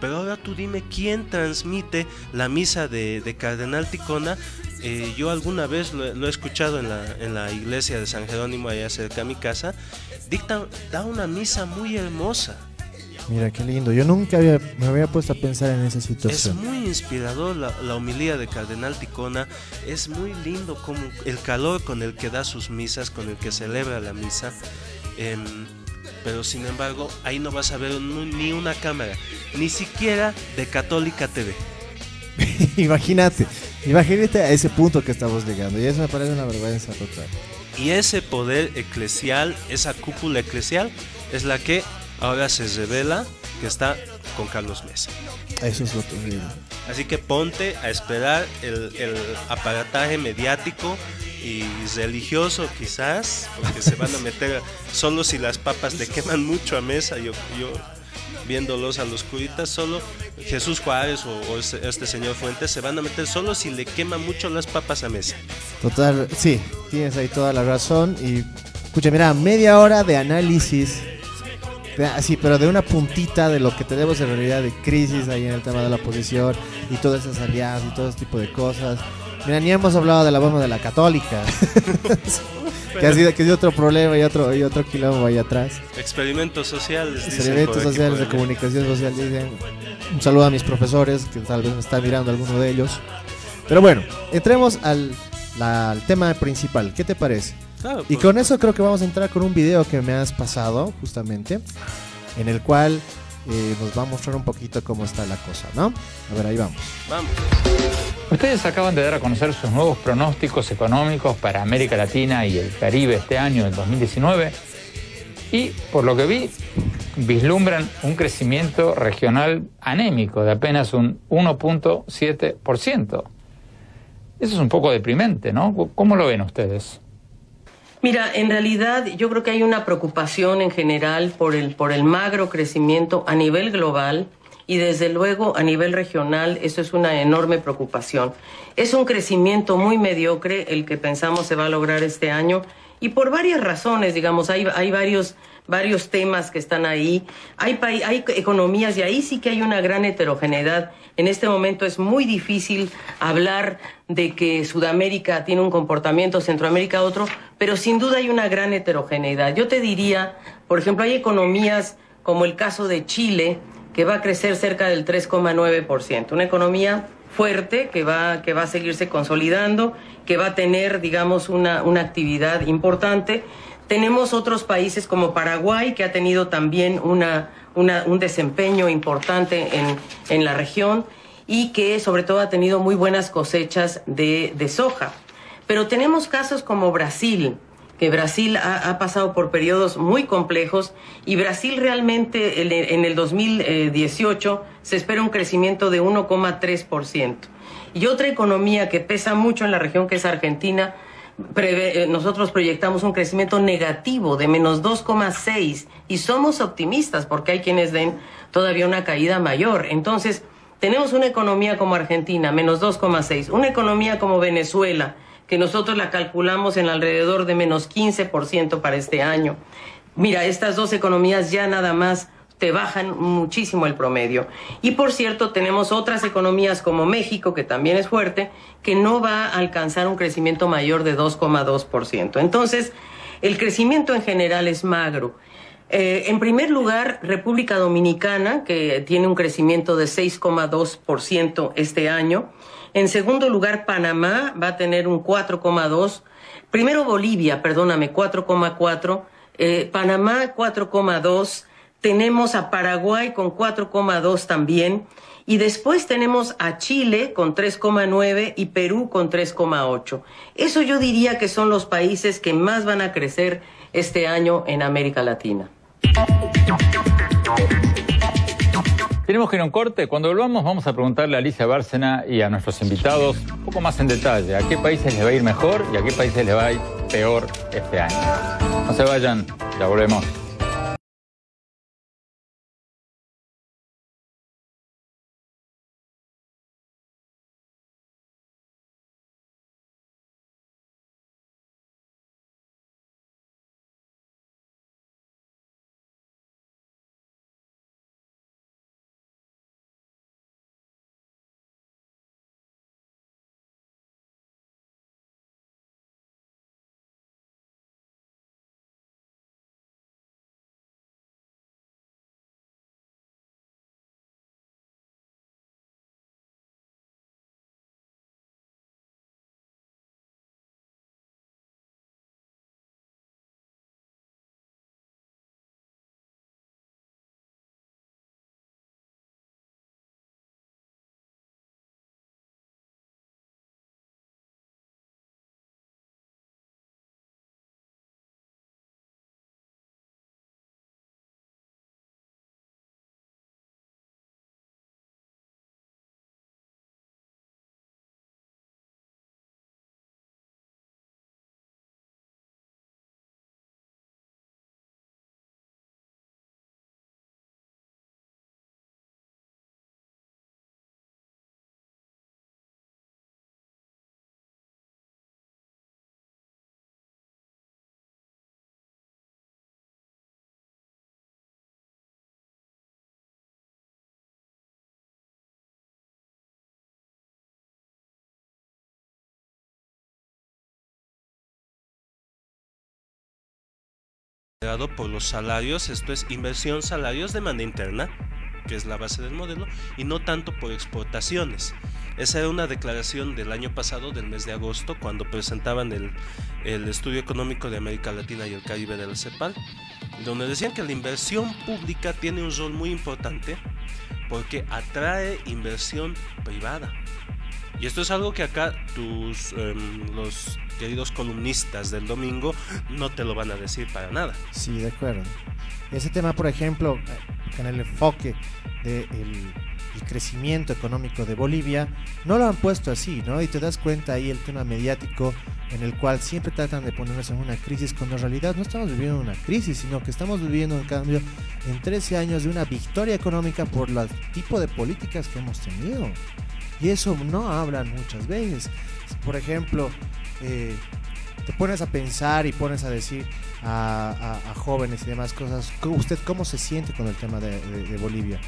Speaker 2: Pero ahora tú dime quién transmite la misa de, de Cardenal Ticona. Eh, yo alguna vez lo, he escuchado en la, en la iglesia de San Jerónimo allá cerca de mi casa dicta, da una misa muy hermosa.
Speaker 1: Mira qué lindo. Yo nunca había, me había puesto a pensar en esa
Speaker 2: Es
Speaker 1: situación.
Speaker 2: muy inspirador la, la homilía de Cardenal Ticona. Es muy lindo como el calor con el que da sus misas, con el que celebra la misa. Em, pero sin embargo, ahí no vas a ver ni una cámara, ni siquiera de Católica TV.
Speaker 1: Imagínate, imagínate a ese punto que estamos llegando. Y eso me parece una vergüenza total.
Speaker 2: Y ese poder eclesial, esa cúpula eclesial, es la que ahora se revela que está con Carlos Mesa.
Speaker 1: Eso es lo terrible.
Speaker 2: Así que ponte a esperar el, el aparataje mediático y religioso quizás, porque se van a meter solo si las papas le queman mucho a mesa, yo, yo viéndolos a los curitas, solo Jesús Juárez o, o este, este señor Fuentes se van a meter solo si le queman mucho las papas a mesa.
Speaker 1: Total, sí, tienes ahí toda la razón. Y escucha, mira, media hora de análisis. De- Así, pero de una puntita de lo que tenemos en realidad de crisis ahí en el tema de la oposición y todas esas alianzas y todo ese tipo de cosas. Mira, ni hemos hablado de la bomba de la católica. que, ha sido, que es otro problema y otro, y otro quilombo ahí atrás.
Speaker 2: Experimentos sociales.
Speaker 1: Experimentos sociales de comunicación social dicen. Un saludo a mis profesores, que tal vez me está mirando alguno de ellos. Pero bueno, entremos al, la- al tema principal. ¿Qué te parece?
Speaker 2: Claro,
Speaker 1: Y con eso creo que vamos a entrar con un video que me has pasado, justamente, en el cual eh, nos va a mostrar un poquito cómo está la cosa, ¿no? A ver, ahí vamos.
Speaker 2: Vamos.
Speaker 3: Ustedes acaban de dar a conocer sus nuevos pronósticos económicos para América Latina y el Caribe este año, el 2019, y por lo que vi, vislumbran un crecimiento regional anémico de apenas un 1.7%. Eso es un poco deprimente, ¿no? ¿Cómo lo ven ustedes?
Speaker 4: Mira, en realidad yo creo que hay una preocupación en general por el, por el magro crecimiento a nivel global y desde luego a nivel regional eso es una enorme preocupación. Es un crecimiento muy mediocre el que pensamos se va a lograr este año y por varias razones, digamos, hay, hay varios, varios temas que están ahí, hay, hay economías y ahí sí que hay una gran heterogeneidad. En este momento es muy difícil hablar de que Sudamérica tiene un comportamiento, Centroamérica otro, pero sin duda hay una gran heterogeneidad. Yo te diría, por ejemplo, hay economías como el caso de Chile, que va a crecer cerca del 3,9%, una economía fuerte que va, que va a seguirse consolidando, que va a tener, digamos, una, una actividad importante. Tenemos otros países como Paraguay, que ha tenido también una, un desempeño importante en, en la región y que sobre todo ha tenido muy buenas cosechas de, de soja. Pero tenemos casos como Brasil, que Brasil ha, pasado por periodos muy complejos y Brasil realmente en en el 2018 se espera un crecimiento de 1,3%. Y otra economía que pesa mucho en la región, que es Argentina, prevé- eh, nosotros proyectamos un crecimiento negativo de menos 2,6 y somos optimistas porque hay quienes den todavía una caída mayor. Entonces, tenemos una economía como Argentina, menos 2,6, una economía como Venezuela, que nosotros la calculamos en alrededor de menos 15% para este año. Mira, estas dos economías ya nada más te bajan muchísimo el promedio. Y por cierto, tenemos otras economías como México, que también es fuerte, que no va a alcanzar un crecimiento mayor de 2,2%. Entonces, el crecimiento en general es magro. Eh, en primer lugar, República Dominicana, que tiene un crecimiento de 6,2% este año. En segundo lugar, Panamá va a tener un 4,2%. Primero Bolivia, perdóname, 4,4%. Eh, Panamá 4,2%. Tenemos a Paraguay con 4,2 también. Y después tenemos a Chile con 3,9 y Perú con 3,8. Eso yo diría que son los países que más van a crecer este año en América Latina.
Speaker 3: Tenemos que ir a un corte. Cuando volvamos vamos a preguntarle a Alicia Bárcena y a nuestros invitados un poco más en detalle a qué países les va a ir mejor y a qué países les va a ir peor este año. No se vayan, ya volvemos.
Speaker 2: Por los salarios, esto es inversión, salarios, demanda interna, que es la base del modelo, y no tanto por exportaciones. Esa era una declaración del año pasado, del mes de agosto, cuando presentaban el, el estudio económico de América Latina y el Caribe de la CEPAL, donde decían que la inversión pública tiene un rol muy importante porque atrae inversión privada. Y esto es algo que acá tus em, queridos columnistas del domingo no te lo van a decir para nada.
Speaker 1: Sí, de acuerdo. Ese tema, por ejemplo, con el enfoque del el crecimiento económico de Bolivia, no lo han puesto así, ¿no? Y te das cuenta ahí el tema mediático en el cual siempre tratan de ponernos en una crisis, cuando en realidad no estamos viviendo una crisis, sino que estamos viviendo, en cambio, en 13 años de una victoria económica por el tipo de políticas que hemos tenido. Y eso no hablan muchas veces. Por ejemplo, eh, te pones a pensar y pones a decir a, jóvenes y demás cosas, ¿cómo- ¿usted cómo se siente con el tema de Bolivia?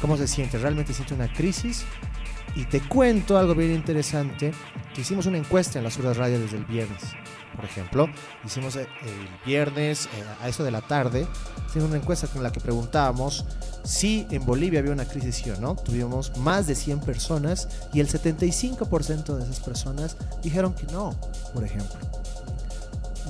Speaker 1: ¿Cómo se siente? ¿Realmente siente una crisis? Y te cuento algo bien interesante, que hicimos una encuesta en las horas radio desde el viernes, por ejemplo. Hicimos eh, el viernes eh, a eso de la tarde, hicimos una encuesta con la que preguntábamos si en Bolivia había una crisis sí o no. Tuvimos más de 100 personas y el 75% de esas personas dijeron que no, por ejemplo.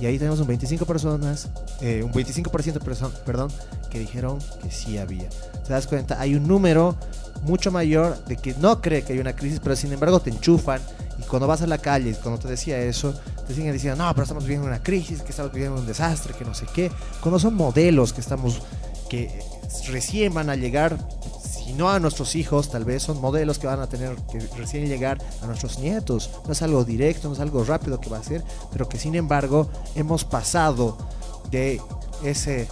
Speaker 1: Y ahí tenemos un 25 personas, eh, un 25% perso- perdón, que dijeron que sí había. ¿Te das cuenta? Hay un número mucho mayor de que no cree que hay una crisis, pero sin embargo te enchufan y cuando vas a la calle, cuando te decía eso, te siguen diciendo, no, pero estamos viviendo una crisis, que estamos viviendo un desastre, que no sé qué. Cuando son modelos que estamos, que recién van a llegar, si no a nuestros hijos, tal vez son modelos que van a tener que recién llegar a nuestros nietos. No es algo directo, no es algo rápido que va a ser, pero que sin embargo hemos pasado de ese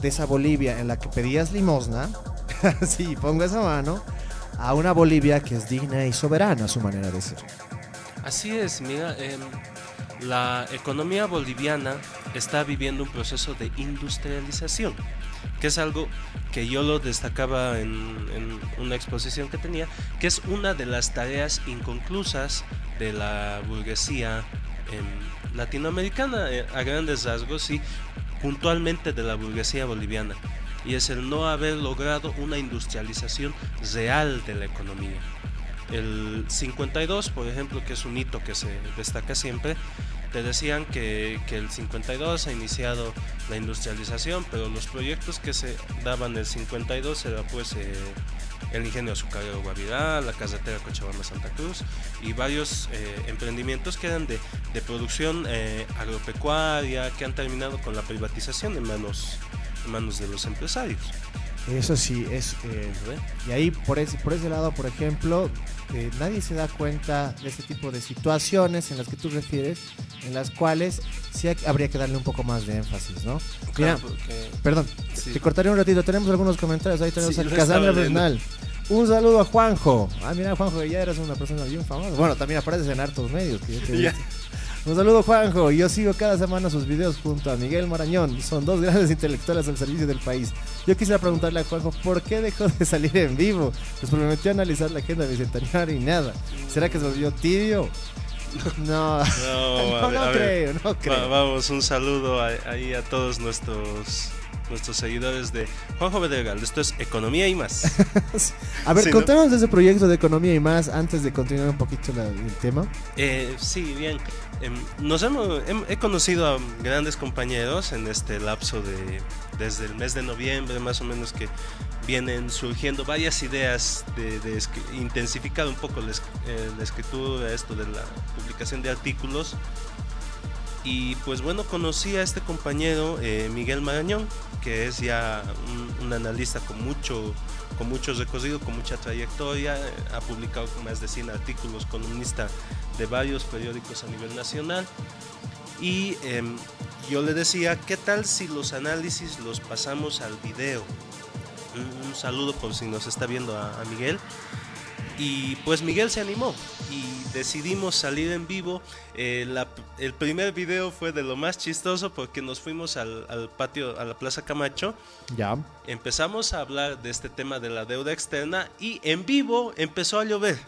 Speaker 1: de esa Bolivia en la que pedías limosna, sí, pongo esa mano, a una Bolivia que es digna y soberana a su manera de ser.
Speaker 2: Así es, mira, em, la economía boliviana está viviendo un proceso de industrialización, que es algo que yo lo destacaba en, una exposición que tenía, que es una de las tareas inconclusas de la burguesía em, latinoamericana, eh, a grandes rasgos, y puntualmente de la burguesía boliviana, y es el no haber logrado una industrialización real de la economía. El 52, por ejemplo, que es un hito que se destaca siempre, te decían que, que el 52 ha iniciado la industrialización, pero los proyectos que se daban el 52 era pues eh, el ingenio azucarero Guavirá, la carretera Cochabamba-Santa Cruz y varios eh, emprendimientos que eran de, de producción eh, agropecuaria, que han terminado con la privatización en manos, en manos de los empresarios.
Speaker 1: Eso sí, es... y ahí por ese, por ese lado, por ejemplo, nadie se da cuenta de este tipo de situaciones en las que tú refieres, en las cuales sí ha- habría que darle un poco más de énfasis, ¿no? Mira,
Speaker 2: Claro, porque-
Speaker 1: perdón,
Speaker 2: Sí.
Speaker 1: te cortaré un ratito, tenemos algunos comentarios, ahí tenemos
Speaker 2: Sí, estaba leyendo.
Speaker 1: Bernal. Un saludo a Juanjo. Ah, mira, Juanjo, ya eres una persona bien famosa. Bueno, también apareces en hartos medios. que te
Speaker 2: Ya.
Speaker 1: visto. Un saludo, Juanjo. Yo sigo cada semana sus videos junto a Miguel Marañón. Son dos grandes intelectuales al servicio del país. Yo quisiera preguntarle a Juanjo, ¿por qué dejó de salir en vivo? Les prometió analizar la agenda bicentenaria y nada. ¿Será que se volvió tibio? No,
Speaker 2: No,
Speaker 1: no, no
Speaker 2: ver.
Speaker 1: creo, no
Speaker 2: Va-
Speaker 1: creo.
Speaker 2: vamos, un saludo ahí a todos nuestros nuestros seguidores de Juanjo Bedregal. Esto es Economía y más.
Speaker 1: A ver,
Speaker 2: Sí, ¿no?
Speaker 1: contanos de ese proyecto de economía y más antes de continuar un poquito la- el tema.
Speaker 2: Eh, sí, bien. Em, nos hemos, hem- he conocido a grandes compañeros en este lapso de desde el mes de noviembre, más o menos que vienen surgiendo varias ideas de, de intensificar un poco la, eh, la escritura, esto de la publicación de artículos. Y pues bueno, conocí a este compañero, eh, Miguel Marañón, que es ya un analista con mucho, con mucho recorrido, con mucha trayectoria, eh, ha publicado más de 100 artículos, columnista de varios periódicos a nivel nacional. Y em, yo le decía, ¿qué tal si los análisis los pasamos al video? Un, saludo por si nos está viendo a Miguel. Y pues Miguel se animó y decidimos salir en vivo. Eh, la- el primer video fue de lo más chistoso porque nos fuimos al, al patio, a la Plaza Camacho.
Speaker 1: Ya.
Speaker 2: Empezamos a hablar de este tema de la deuda externa y en vivo empezó a llover.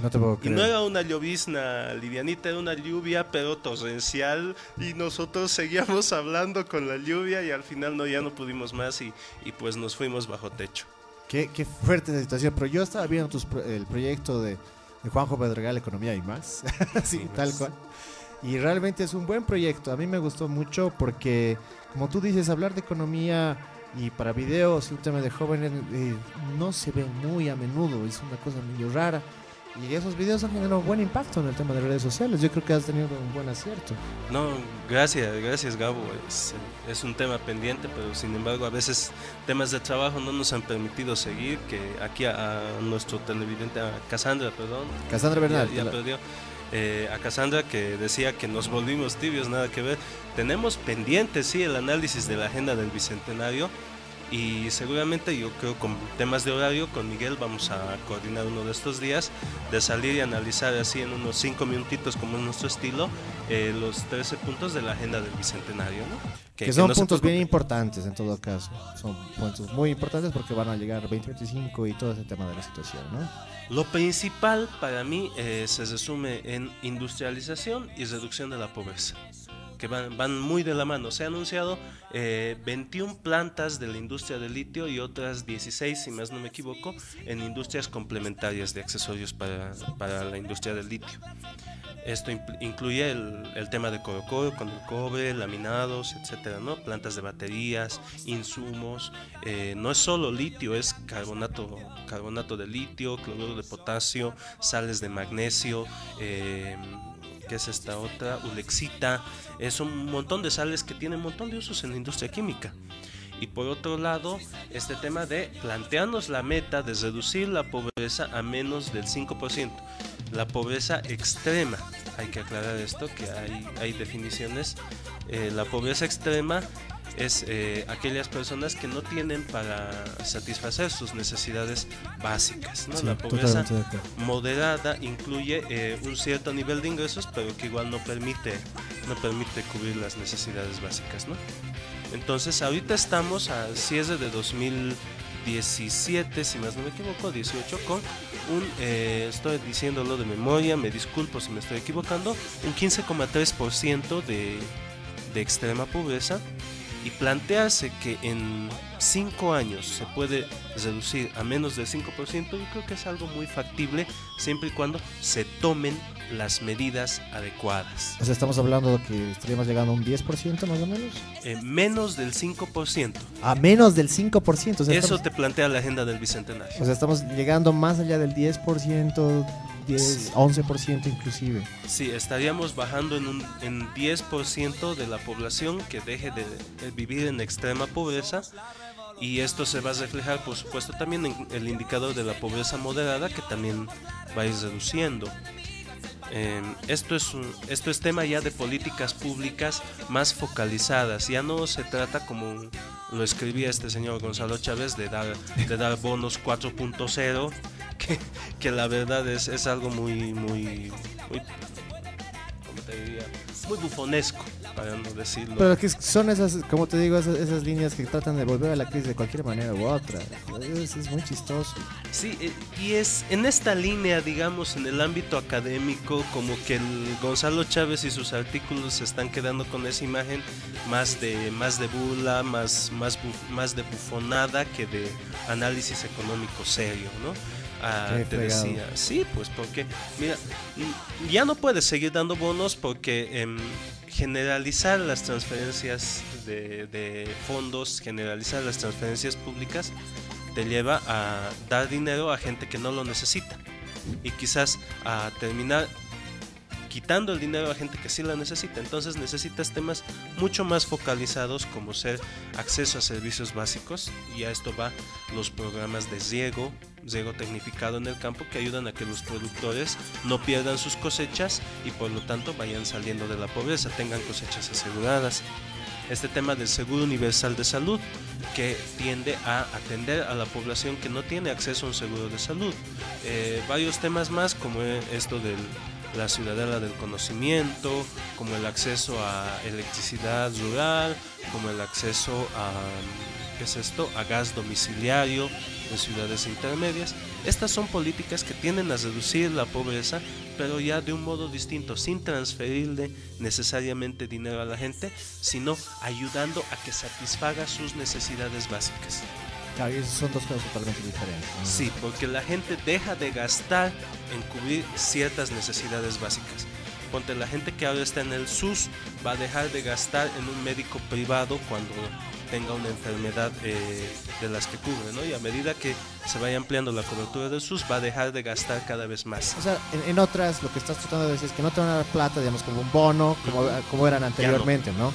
Speaker 1: No te puedo
Speaker 2: Y
Speaker 1: creer.
Speaker 2: no era una llovizna livianita, era una lluvia pero torrencial y nosotros seguíamos hablando con la lluvia y al final no ya no pudimos más y, y pues nos fuimos bajo techo.
Speaker 1: Qué, qué fuerte esa situación. Pero yo estaba viendo tus el proyecto de, de Juanjo Pedregal, Economía y más. sí,
Speaker 2: Y
Speaker 1: tal cual. Y realmente es un buen proyecto. A mí me gustó mucho porque, como tú dices, hablar de economía y para videos y un tema de jóvenes eh, no se ve muy a menudo. Es una cosa medio rara. Y esos videos han generado buen impacto en el tema de redes sociales. Yo creo que has tenido un buen acierto.
Speaker 2: No, gracias, gracias Gabo. Es, es un tema pendiente, pero sin embargo a veces temas de trabajo no nos han permitido seguir, que aquí a, a nuestro televidente, a Cassandra, perdón.
Speaker 1: Cassandra Bernal,
Speaker 2: Ya, perdió. Eh, a Cassandra que decía que nos volvimos tibios, nada que ver. Tenemos pendiente, sí, el análisis de la agenda del Bicentenario y seguramente yo creo con temas de horario con Miguel vamos a coordinar uno de estos días de salir y analizar así en unos cinco minutitos como es nuestro estilo eh, los 13 puntos de la agenda del Bicentenario, ¿no?
Speaker 1: Que, son
Speaker 2: no
Speaker 1: puntos bien importantes en todo caso. Son puntos muy importantes porque van a llegar 2025 y todo ese tema de la situación, ¿no?
Speaker 2: Lo principal para mí eh, se resume en industrialización y reducción de la pobreza, que van, van muy de la mano. Se ha anunciado eh, 21 plantas de la industria del litio y otras 16, si más no me equivoco, en industrias complementarias de accesorios para, para la industria del litio. Esto incluye el, el tema de Corocoro con el cobre, laminados, etcétera, ¿no? Plantas de baterías, insumos. eh, no es solo litio, es carbonato, carbonato de litio, cloruro de potasio, sales de magnesio, eh, ¿qué es esta otra? Ulexita. Es un montón de sales que tienen un montón de usos en la industria química. Y por otro lado, este tema de plantearnos la meta de reducir la pobreza a menos del 5%. La pobreza extrema, hay que aclarar esto, que hay, hay definiciones. Eh, la pobreza extrema es eh, aquellas personas que no tienen para satisfacer sus necesidades básicas. ¿no?
Speaker 1: Sí,
Speaker 2: la pobreza moderada incluye eh, un cierto nivel de ingresos, pero que igual no permite, no permite cubrir las necesidades básicas, ¿no? Entonces, ahorita estamos al cierre de 2017, si más no me equivoco, 18, con un, eh, estoy diciéndolo de memoria, me disculpo si me estoy equivocando, un 15,3% de, de extrema pobreza y plantearse que en 5 años se puede reducir a menos del 5%, yo creo que es algo muy factible siempre y cuando se tomen las medidas adecuadas.
Speaker 1: O sea, estamos hablando de que estaríamos llegando a un 10% más o menos.
Speaker 2: Eh, menos del 5%.
Speaker 1: A menos del 5%. O sea,
Speaker 2: Eso
Speaker 1: estamos,
Speaker 2: te plantea la agenda del Bicentenario.
Speaker 1: o sea, estamos llegando más allá del 10%, 10,
Speaker 2: Sí.
Speaker 1: 11% inclusive.
Speaker 2: Sí, estaríamos bajando en un en 10% de la población que deje de, de vivir en extrema pobreza y esto se va a reflejar por supuesto también en el indicador de la pobreza moderada que también va a ir reduciendo. Eh, esto, es un- esto es tema ya de políticas públicas más focalizadas, ya no se trata como lo escribía este señor Gonzalo Chávez de dar, de dar bonos 4.0, que, que la verdad es, es algo muy, muy, muy, ¿cómo te diría? Muy bufonesco, para no decirlo.
Speaker 1: Pero que son esas, como te digo, esas, esas líneas que tratan de volver a la crisis de cualquier manera u otra. Es, es muy chistoso.
Speaker 2: Sí, eh, y es en esta línea, digamos, en el ámbito académico, como que el Gonzalo Chávez y sus artículos se están quedando con esa imagen más de más de burla, más más buf- más de bufonada que de análisis económico serio, ¿no? Ah, te decía, sí, pues porque, mira, mm, ya no puedes seguir dando bonos porque em, generalizar las transferencias de, de fondos, generalizar las transferencias públicas, te lleva a dar dinero a gente que no lo necesita. Y quizás a terminar quitando el dinero a gente que sí la necesita. Entonces necesitas temas mucho más focalizados como ser acceso a servicios básicos y a esto va los programas de riego, riego tecnificado en el campo que ayudan a que los productores no pierdan sus cosechas y por lo tanto vayan saliendo de la pobreza, tengan cosechas aseguradas este tema del seguro universal de salud que tiende a atender a la población que no tiene acceso a un seguro de salud. Eh, varios temas más como eh, esto de la ciudadela del conocimiento, como el acceso a electricidad rural, como el acceso a ¿Qué es esto? A gas domiciliario en ciudades intermedias. Estas son políticas que tienden a reducir la pobreza, pero ya de un modo distinto, sin transferirle necesariamente dinero a la gente, sino ayudando a que satisfaga sus necesidades básicas.
Speaker 1: Claro, y esas son dos cosas totalmente diferentes. ¿no?
Speaker 2: Sí, porque la gente deja de gastar en cubrir ciertas necesidades básicas. Ponte, la gente que ahora está en el SUS va a dejar de gastar en un médico privado cuando tenga una enfermedad eh, de las que cubre, ¿no? Y a medida que se vaya ampliando la cobertura del SUS, va a dejar de gastar cada vez más.
Speaker 1: O sea, en, en otras, lo que estás tratando de decir es que no te van a dar plata, digamos, como un bono, como, como eran anteriormente, ¿no?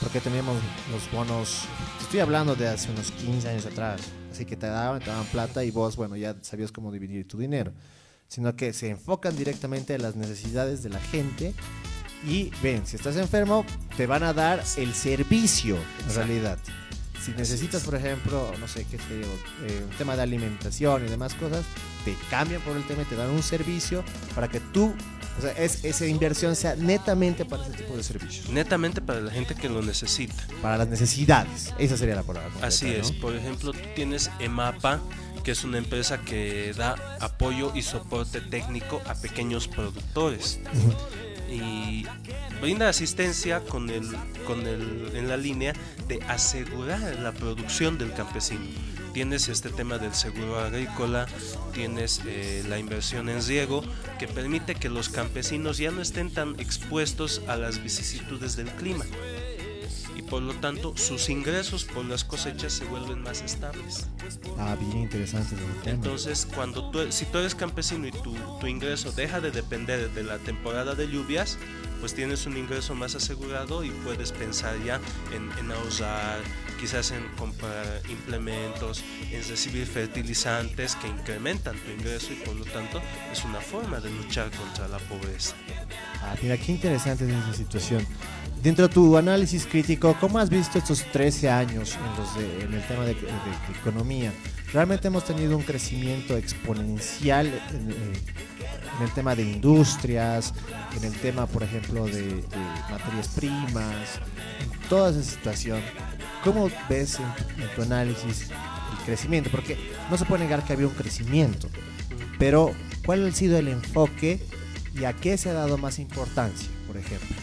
Speaker 1: Porque teníamos los bonos, estoy hablando de hace unos 15 años atrás, así que te daban, te daban plata y vos, bueno, ya sabías cómo dividir tu dinero, sino que se enfocan directamente en las necesidades de la gente y ven, si estás enfermo, te van a dar el servicio, en
Speaker 2: Exacto.
Speaker 1: realidad. Si necesitas, por ejemplo, no sé qué te digo, eh, un tema de alimentación y demás cosas, te cambian por el tema y te dan un servicio para que tú, o sea, es, esa inversión sea netamente para ese tipo de servicios,
Speaker 2: Netamente para la gente que lo necesita.
Speaker 1: para las necesidades. Esa sería la palabra. correcta,
Speaker 2: Así es.
Speaker 1: ¿no?
Speaker 2: Por ejemplo, tú tienes EMAPA, que es una empresa que da apoyo y soporte técnico a pequeños productores. Y brinda asistencia con el, con el, en la línea de asegurar la producción del campesino. Tienes este tema del seguro agrícola, tienes eh, la inversión en riego, que permite que los campesinos ya no estén tan expuestos a las vicisitudes del clima. Y por lo tanto, sus ingresos por las cosechas se vuelven más estables.
Speaker 1: Ah, bien interesante.
Speaker 2: Entonces, cuando tú, si tú eres campesino y tu, tu ingreso deja de depender de la temporada de lluvias, pues tienes un ingreso más asegurado y puedes pensar ya en, en ahorrar, quizás en comprar implementos, en recibir fertilizantes que incrementan tu ingreso y por lo tanto es una forma de luchar contra la pobreza.
Speaker 1: Ah, mira, qué interesante es esa situación. Dentro de tu análisis crítico, ¿cómo has visto estos 13 años en, los de- en el tema de, de- de economía? Realmente hemos tenido un crecimiento exponencial en, eh, el tema de industrias, en el tema, por ejemplo, de materias primas, en toda esa situación. ¿Cómo ves en tu, análisis el crecimiento? Porque no se puede negar que había un crecimiento, pero ¿cuál ha sido el enfoque y a qué se ha dado más importancia, por ejemplo?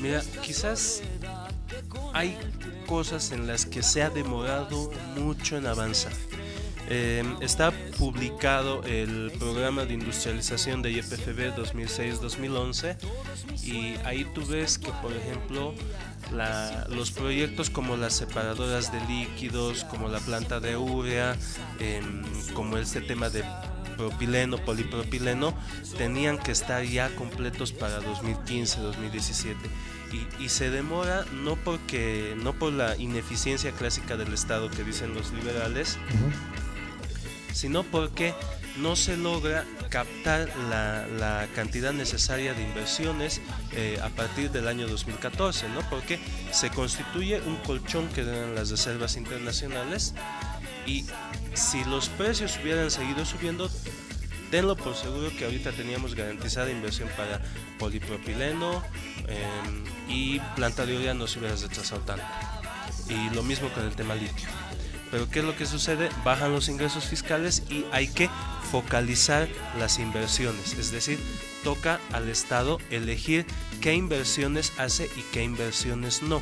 Speaker 2: Mira, quizás hay cosas en las que se ha demorado mucho en avanzar. Eh, está publicado el programa de industrialización de YPFB 2006-2011 y ahí tú ves que, por ejemplo, la- los proyectos como las separadoras de líquidos, como la planta de urea, em, como este tema de propileno, polipropileno, tenían que estar ya completos para 2015, 2017. Y, y se demora no porque no por la ineficiencia clásica del Estado que dicen los liberales, sino porque no se logra captar la, cantidad necesaria de inversiones eh, a partir del año 2014, ¿no? Porque se constituye un colchón que eran las reservas internacionales y si los precios hubieran seguido subiendo, tenlo por seguro que ahorita teníamos garantizada inversión para polipropileno em, y planta de urea no se hubiera retrasado tanto. Y lo mismo con el tema litio. Pero ¿qué es lo que sucede? Bajan los ingresos fiscales y hay que focalizar las inversiones. Es decir, toca al Estado elegir qué inversiones hace y qué inversiones no.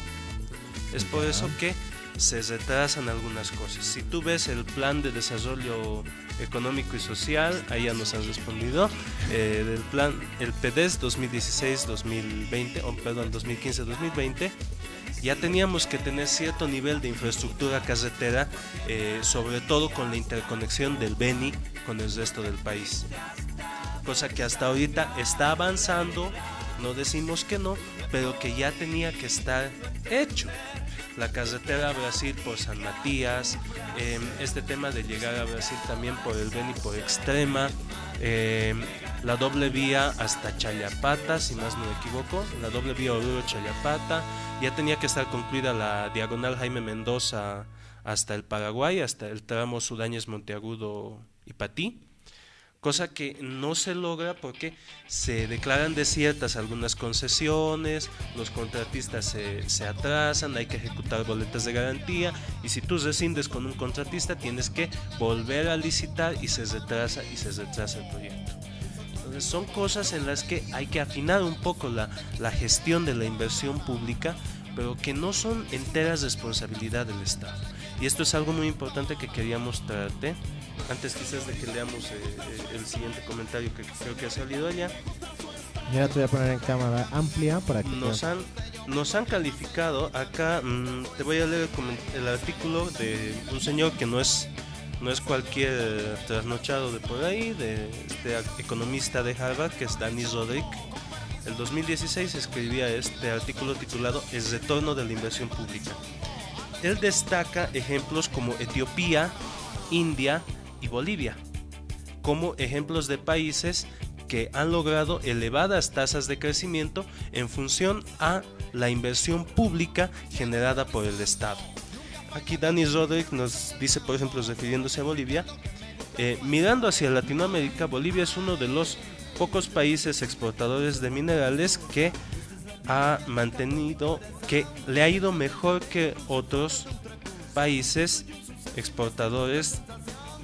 Speaker 2: Es por eso que se retrasan algunas cosas. Si tú ves el plan de desarrollo económico y social, ahí ya nos han respondido, eh, el plan, el PDES 2016-2020, o perdón, 2015-2020, ya teníamos que tener cierto nivel de infraestructura carretera, eh, sobre todo con la interconexión del Beni con el resto del país. Cosa que hasta ahorita está avanzando, no decimos que no, pero que ya tenía que estar hecho. La carretera a Brasil por San Matías, eh, este tema de llegar a Brasil también por el Beni por Extrema, eh, la doble vía hasta Chayapata, si más no me equivoco, la doble vía Oruro-Chayapata, ya tenía que estar concluida la diagonal Jaime Mendoza hasta el Paraguay, hasta el tramo Sudáñez Monteagudo y Patí, cosa que no se logra porque se declaran desiertas algunas concesiones, los contratistas se, se, atrasan, hay que ejecutar boletas de garantía y si tú rescindes con un contratista tienes que volver a licitar y se retrasa y se retrasa el proyecto. Entonces son cosas en las que hay que afinar un poco la, la gestión de la inversión pública, pero que no son enteras responsabilidad del Estado. Y esto es algo muy importante que queríamos traerte antes quizás de que leamos eh, eh, el siguiente comentario que creo que ha salido allá.
Speaker 1: Ya te voy a poner en cámara amplia para que
Speaker 2: nos han nos han calificado acá mmm, te voy a leer el, el, artículo de un señor que no es no es cualquier trasnochado de por ahí de este economista de Harvard que es Danny Roderick el 2016 escribía este artículo titulado El retorno de la inversión pública él destaca ejemplos como Etiopía India y Bolivia, como ejemplos de países que han logrado elevadas tasas de crecimiento en función a la inversión pública generada por el Estado. Aquí Dani Roderick nos dice, por ejemplo, refiriéndose a Bolivia, eh, mirando hacia Latinoamérica, Bolivia es uno de los pocos países exportadores de minerales que ha mantenido, que le ha ido mejor que otros países exportadores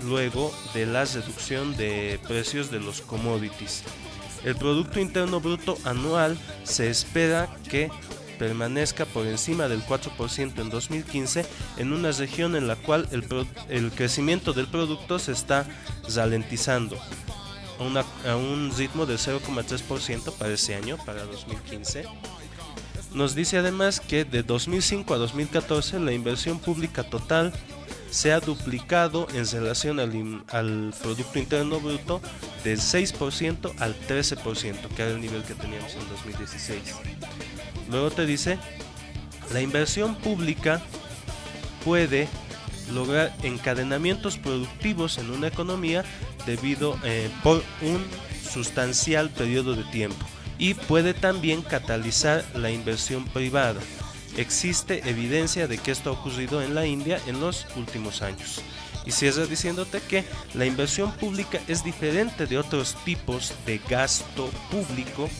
Speaker 2: luego de la reducción de precios de los commodities. El Producto Interno Bruto anual se espera que permanezca por encima del 4% en 2015 en una región en la cual el, crecimiento del producto se está ralentizando a un ritmo de 0,3% para ese año, para 2015. Nos dice además que de 2005 a 2014 la inversión pública total se ha duplicado en relación al, Producto Interno Bruto del 6% al 13%, que era el nivel que teníamos en 2016. Luego te dice, la inversión pública puede lograr encadenamientos productivos en una economía debido eh, por un sustancial periodo de tiempo y puede también catalizar la inversión privada existe evidencia de que esto ha ocurrido en la India en los últimos años. Y cierra diciéndote que la inversión pública es diferente de otros tipos de gasto público,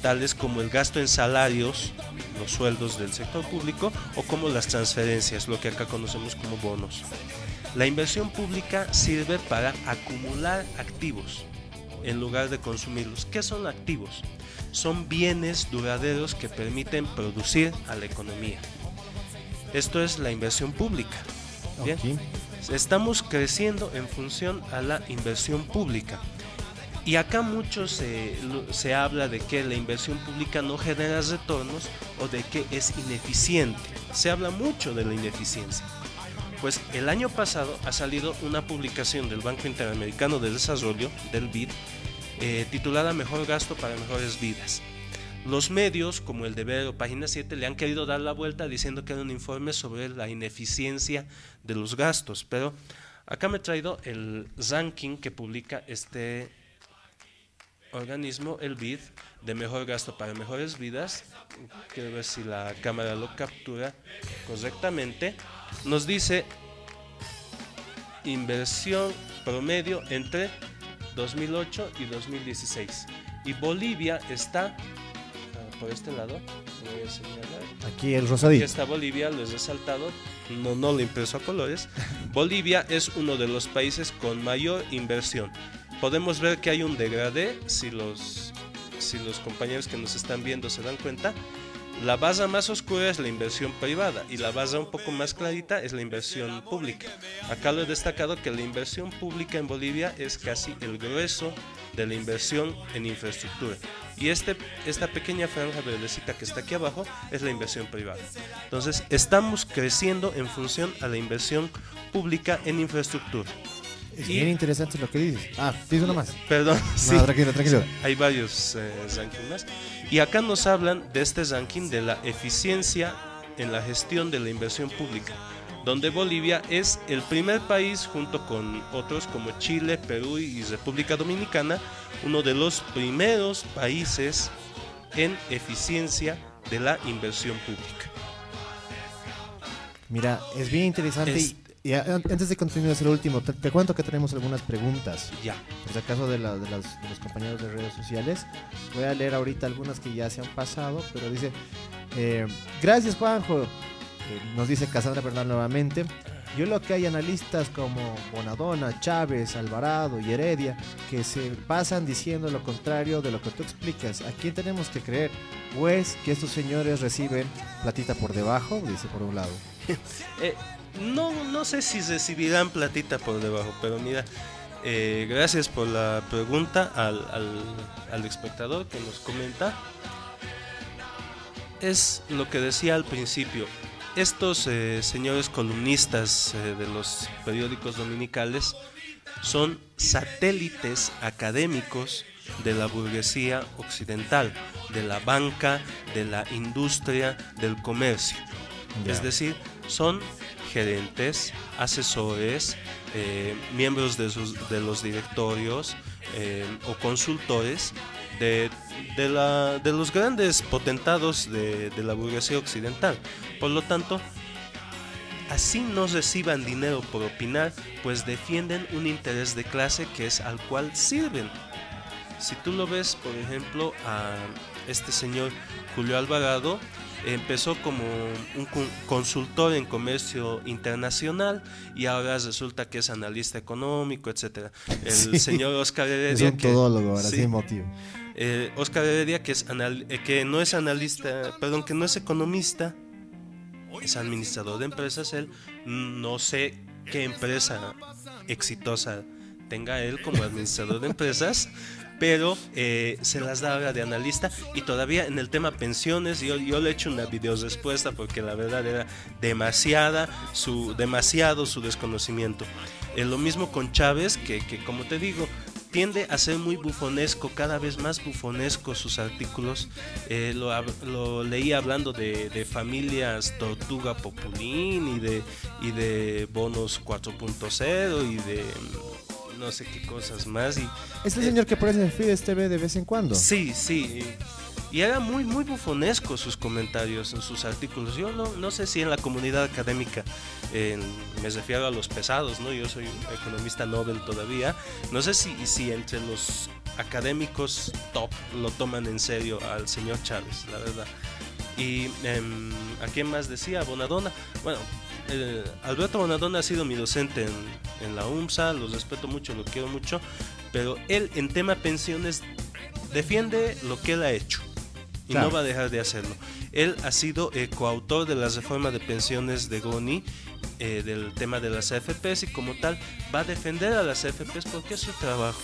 Speaker 2: tales como el gasto en salarios, los sueldos del sector público, o como las transferencias, lo que acá conocemos como bonos. La inversión pública sirve para acumular activos en lugar de consumirlos. ¿Qué son activos? son bienes duraderos que permiten producir a la economía. Esto es la inversión pública. Estamos creciendo en función a la inversión pública. Y acá mucho se, se habla de que la inversión pública no genera retornos o de que es ineficiente. Se habla mucho de la ineficiencia. Pues el año pasado ha salido una publicación del Banco Interamericano de Desarrollo, del BID, eh, titulada Mejor gasto para mejores vidas. Los medios, como el Deber o Página 7, le han querido dar la vuelta diciendo que era un informe sobre la ineficiencia de los gastos, pero acá me he traído el ranking que publica este organismo, el BID, de mejor gasto para mejores vidas. Quiero ver si la cámara lo captura correctamente. Nos dice inversión promedio entre 2008 y 2016. Y Bolivia está ah, por este lado. Voy a señalar.
Speaker 1: Aquí el rosadito.
Speaker 2: Aquí está Bolivia, lo he resaltado. No, no lo impreso a colores. Bolivia es uno de los países con mayor inversión. Podemos ver que hay un degradé, si los, si los compañeros que nos están viendo se dan cuenta. La base más oscura es la inversión privada y la base un poco más clarita es la inversión pública. Acá lo he destacado que la inversión pública en Bolivia es casi el grueso de la inversión en infraestructura. Y este, esta pequeña franja verdecita que está aquí abajo es la inversión privada. Entonces, estamos creciendo en función a la inversión pública en infraestructura.
Speaker 1: Es bien interesante lo que dices. Ah, dice uno más.
Speaker 2: Perdón, sí.
Speaker 1: tranquilo, tranquilo.
Speaker 2: Hay varios eh, rankings más. Y acá nos hablan de este ranking de la eficiencia en la gestión de la inversión pública, donde Bolivia es el primer país junto con otros como Chile, Perú y República Dominicana, uno de los primeros países en eficiencia de la inversión pública.
Speaker 1: Mira, es bien interesante. y a- an- antes de continuar es el último, te, te cuento que tenemos algunas preguntas.
Speaker 2: Ya.
Speaker 1: Por si acaso de, la- de las- de los compañeros de redes sociales. Voy a leer ahorita algunas que ya se han pasado, pero dice, eh, gracias Juanjo, Eh, nos dice Casandra Bernal nuevamente. Yo lo que hay analistas como Bonadona, Chávez, Alvarado y Heredia que se pasan diciendo lo contrario de lo que tú explicas. ¿A quién tenemos que creer? ¿O es que estos señores reciben platita por debajo? Dice por un lado.
Speaker 2: Eh, no, no sé si recibirán platita por debajo, pero mira, eh, gracias por la pregunta al, al- espectador que nos comenta. Es lo que decía al principio. Estos eh, señores columnistas eh, de los periódicos dominicales son satélites académicos de la burguesía occidental, de la banca, de la industria, del comercio. Es decir, son gerentes, asesores, eh, miembros de, sus- de los directorios eh, o consultores de, de la- de los grandes potentados de, de la burguesía occidental. Por lo tanto, así no reciban dinero por opinar, pues defienden un interés de clase que es al cual sirven. Si tú lo ves, por ejemplo, a este señor Julio Alvarado, empezó como un con- consultor en comercio internacional y ahora resulta que es analista económico, etcétera. El
Speaker 1: Sí.
Speaker 2: señor Oscar
Speaker 1: Es
Speaker 2: Heredia,
Speaker 1: un
Speaker 2: que-
Speaker 1: todólogo, ahora
Speaker 2: sí,
Speaker 1: motivo.
Speaker 2: eh, Oscar Heredia, que, es anal- eh, que no es analista, perdón, que no es economista, es administrador de empresas. Él no sé qué empresa exitosa tenga él como administrador de empresas, pero eh, se las da ahora de analista y todavía en el tema pensiones yo, le he hecho una video respuesta porque la verdad era demasiada su demasiado su desconocimiento Eh, lo mismo con Chávez que, que como te digo tiende a ser muy bufonesco, cada vez más bufonesco sus artículos. Eh, lo, lo leí hablando de, de familias Tortuga Populín y de, y de bonos 4.0 y de no sé qué cosas más. Y,
Speaker 1: Es el
Speaker 2: eh,
Speaker 1: señor que aparece en Fides TV de vez en cuando.
Speaker 2: Sí, sí. Y era muy, muy bufonesco sus comentarios en sus artículos. Yo no, no sé si en la comunidad académica, en- me refiero a los pesados, ¿no? Yo soy un economista Nobel todavía. No sé si, si entre los académicos top lo toman en serio al señor Chávez, la verdad. Y em, a quién más decía, Bonadona. Bueno, eh, Alberto Bonadona ha sido mi docente en, en la UMSA, lo respeto mucho, lo quiero mucho, pero él en tema pensiones defiende lo que él ha hecho y
Speaker 1: Claro.
Speaker 2: no va a dejar de hacerlo. Él ha sido eh, coautor de la reforma de pensiones de Goni, eh, del tema de las AFPs y como tal va a defender a las AFPs porque es su trabajo.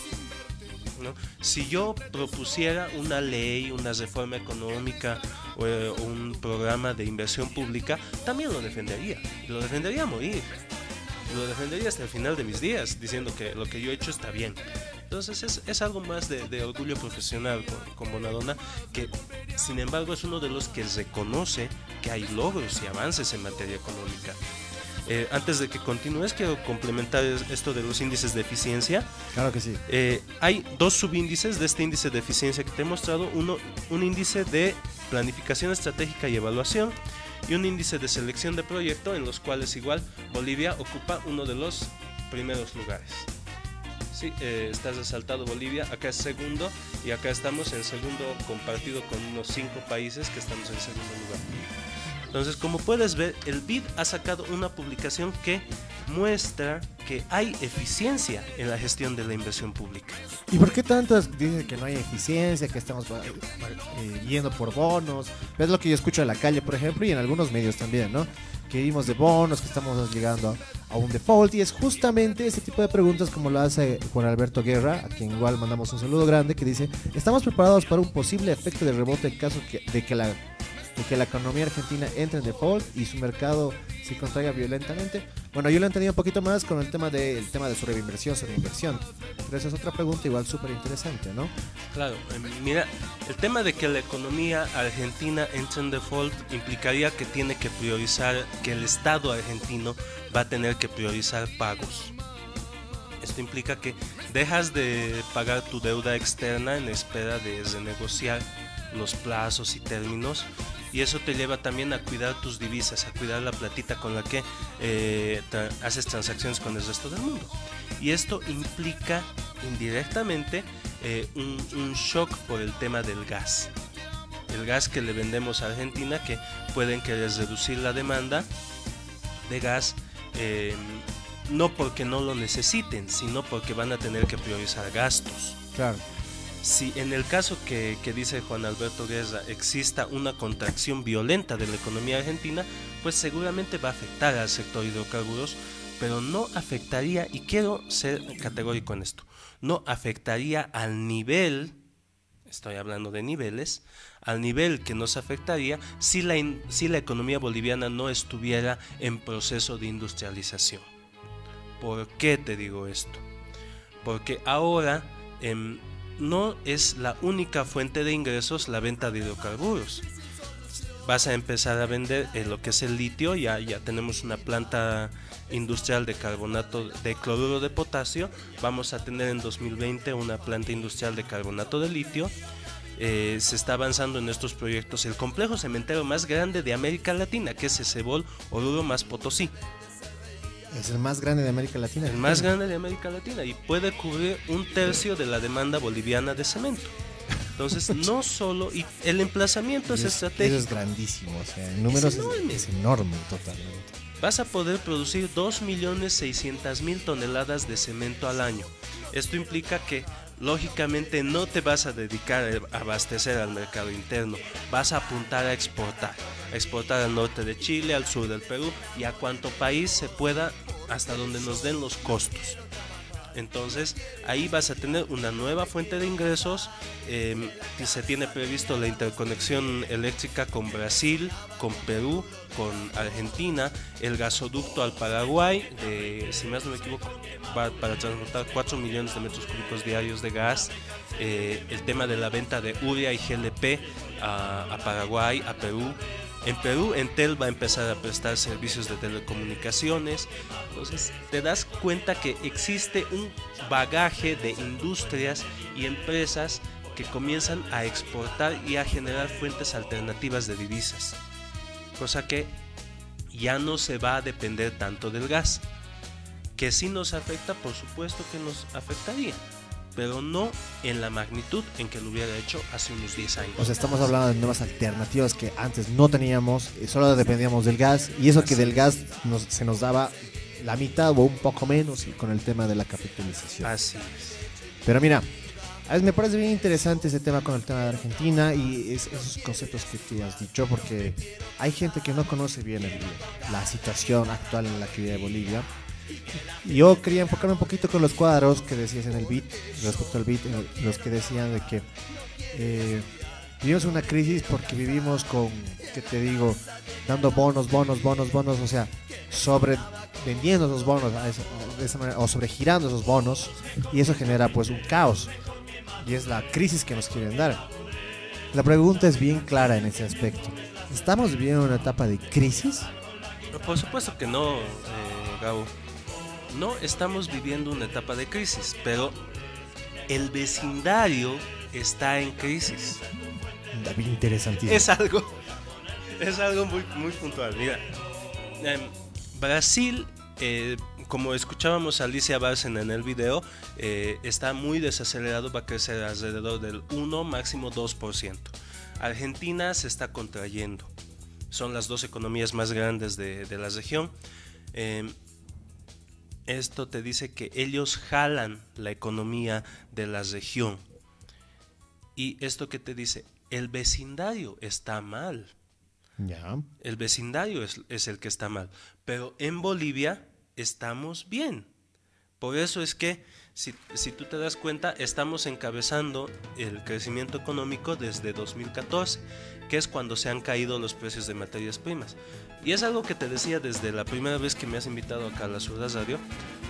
Speaker 2: ¿no? Si yo propusiera una ley, una reforma económica un programa de inversión pública, también lo defendería. Lo defendería a morir. Lo defendería hasta el final de mis días, diciendo que lo que yo he hecho está bien. Entonces es, es algo más de, de orgullo profesional con, con Bonadona, que sin embargo es uno de los que reconoce que hay logros y avances en materia económica. Eh, antes de que continúes, quiero complementar es- esto de los índices de eficiencia.
Speaker 1: Claro que sí.
Speaker 2: Eh, hay dos subíndices de este índice de eficiencia que te he mostrado. Uno, un índice de planificación estratégica y evaluación y un índice de selección de proyecto en los cuales igual Bolivia ocupa uno de los primeros lugares. Sí, eh, está resaltado Bolivia, acá es segundo y acá estamos en segundo compartido con unos cinco países que estamos en segundo lugar. Entonces, como puedes ver, el BID ha sacado una publicación que muestra que hay eficiencia en la gestión de la inversión pública.
Speaker 1: ¿Y por qué tantos dicen que no hay eficiencia, que estamos eh, eh, yendo por bonos? Es lo que yo escucho en la calle, por ejemplo, y en algunos medios también, ¿no? Que vimos de bonos, que estamos llegando a, un default, y es justamente ese tipo de preguntas como lo hace Juan Alberto Guerra, a quien igual mandamos un saludo grande, que dice, ¿estamos preparados para un posible efecto de rebote en caso de que la de que la economía argentina entre en default y su mercado se contraiga violentamente? Bueno, yo lo he entendido un poquito más con el tema de, el tema de su reinversión, su reinversión. Pero esa es otra pregunta igual súper interesante, ¿no?
Speaker 2: Claro, eh, mira, el tema de que la economía argentina entre en default implicaría que tiene que priorizar, que el Estado argentino va a tener que priorizar pagos. Esto implica que dejas de pagar tu deuda externa en espera de renegociar los plazos y términos y eso te lleva también a cuidar tus divisas, a cuidar la platita con la que eh, haces transacciones con el resto del mundo. Y esto implica indirectamente eh, un, un shock por el tema del gas. El gas que le vendemos a Argentina que pueden querer reducir la demanda de gas eh, no porque no lo necesiten, sino porque van a tener que priorizar gastos.
Speaker 1: Claro.
Speaker 2: Si en el caso que, que dice Juan Alberto Guerra exista una contracción violenta de la economía argentina, pues seguramente va a afectar al sector hidrocarburos, pero no afectaría, y quiero ser categórico en esto, no afectaría al nivel, estoy hablando de niveles, al nivel que nos afectaría si la, si la economía boliviana no estuviera en proceso de industrialización. ¿Por qué te digo esto? Porque ahora em, no es la única fuente de ingresos la venta de hidrocarburos. Vas a empezar a vender eh, lo que es el litio, ya, ya tenemos una planta industrial de carbonato de cloruro de potasio, vamos a tener en 2020 una planta industrial de carbonato de litio. Eh, se está avanzando en estos proyectos el complejo cementero más grande de América Latina, que es Cebol Oruro más Potosí.
Speaker 1: Es el más grande de América Latina.
Speaker 2: El más grande de América Latina y puede cubrir un tercio de la demanda boliviana de cemento. Entonces, no solo, y el emplazamiento es
Speaker 1: Y es- Eso
Speaker 2: estratégico.
Speaker 1: es grandísimo, o sea, en números es
Speaker 2: enorme.
Speaker 1: es enorme totalmente.
Speaker 2: Vas a poder producir 2.600.000 toneladas de cemento al año. Esto implica que, lógicamente, no te vas a dedicar a abastecer al mercado interno, vas a apuntar a exportar. Exportar al norte de Chile, al sur del Perú y a cuanto país se pueda hasta donde nos den los costos. Entonces ahí vas a tener una nueva fuente de ingresos. eh, se tiene previsto la interconexión eléctrica con Brasil, con Perú, con Argentina, el gasoducto al Paraguay, si más no me equivoco, para transportar 4 millones de metros cúbicos diarios de gas. eh, el tema de la venta de urea y GLP a Paraguay, a Perú. En Perú, Entel va a empezar a prestar servicios de telecomunicaciones. Entonces, te das cuenta que existe un bagaje de industrias y empresas que comienzan a exportar y a generar fuentes alternativas de divisas. Cosa que ya no se va a depender tanto del gas. Que sí nos afecta, por supuesto que nos afectaría. Pero no en la magnitud en que lo hubiera hecho hace unos 10 años.
Speaker 1: O sea, estamos hablando de nuevas alternativas que antes no teníamos, y solo dependíamos del gas, y eso que del gas nos- se nos daba la mitad o un poco menos y con el tema de la capitalización.
Speaker 2: Así es.
Speaker 1: Pero mira, me parece bien interesante ese tema con el tema de Argentina y es- esos conceptos que tú has dicho, porque hay gente que no conoce bien el- la situación actual en la que vive Bolivia. Yo quería enfocarme un poquito con los cuadros que decías en el beat, respecto al beat, los que decían de que eh, vivimos una crisis porque vivimos con, ¿qué te digo? Dando bonos, bonos, bonos, bonos, o sea, sobre vendiendo esos bonos a esa- de o sobregirando esos bonos, y eso genera pues un caos. Y es la crisis que nos quieren dar. La pregunta es bien clara en ese aspecto. ¿Estamos viviendo una etapa de crisis?
Speaker 2: Por supuesto que no, eh, Gabo. No estamos viviendo una etapa de crisis, pero el vecindario está en crisis.
Speaker 1: Bien interesantísimo.
Speaker 2: Es algo, es algo muy, muy puntual. Mira, em, Brasil, eh, como escuchábamos a Alicia Bárcena en el video, eh, está muy desacelerado, va a crecer alrededor del 1, máximo 2%. Argentina se está contrayendo. Son las dos economías más grandes de, de la región. Esto te dice que ellos jalan la economía de la región. Y esto que te dice, el vecindario está mal.
Speaker 1: Ya.
Speaker 2: El vecindario es, es el que está mal. Pero en Bolivia estamos bien. Por eso es que, si, tú te das cuenta, estamos encabezando el crecimiento económico desde 2014, que es cuando se han caído los precios de materias primas. Y es algo que te decía desde la primera vez que me has invitado acá a la Surda Radio.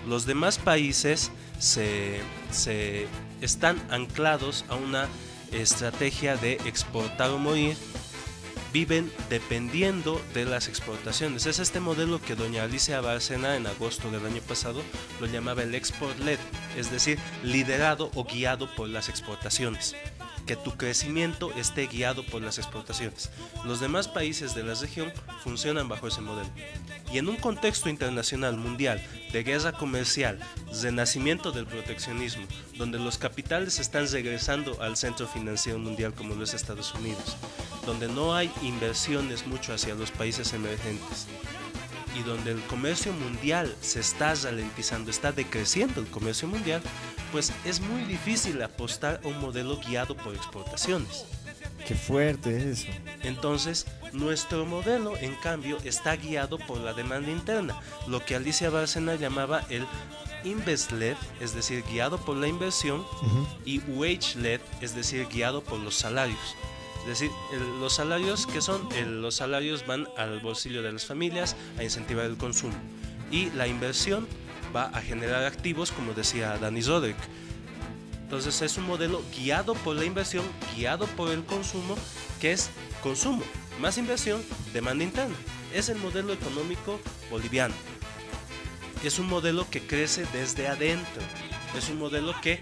Speaker 2: Los demás países se, se están anclados a una estrategia de exportar o morir viven dependiendo de las exportaciones. Es este modelo que doña Alicia Bárcena en agosto del año pasado lo llamaba el export led, es decir, liderado o guiado por las exportaciones. Que tu crecimiento esté guiado por las exportaciones. Los demás países de la región funcionan bajo ese modelo. Y en un contexto internacional mundial de guerra comercial, renacimiento del proteccionismo, donde los capitales están regresando al centro financiero mundial como lo es Estados Unidos, donde no hay inversiones mucho hacia los países emergentes, y donde el comercio mundial se está ralentizando, está decreciendo el comercio mundial, pues es muy difícil apostar a un modelo guiado por exportaciones.
Speaker 1: Qué fuerte es eso.
Speaker 2: Entonces, nuestro modelo, en cambio, está guiado por la demanda interna, lo que Alicia Bárcena llamaba el invest-led, es decir, guiado por la inversión, y wage-led, es decir, guiado por los salarios. Es decir, el- los salarios que son, El- los salarios van al bolsillo de las familias a incentivar el consumo y la inversión va a generar activos, como decía Danny Roderick. Entonces es un modelo guiado por la inversión, guiado por el consumo, que es consumo más inversión, demanda interna. Es el modelo económico boliviano. Es un modelo que crece desde adentro. Es un modelo que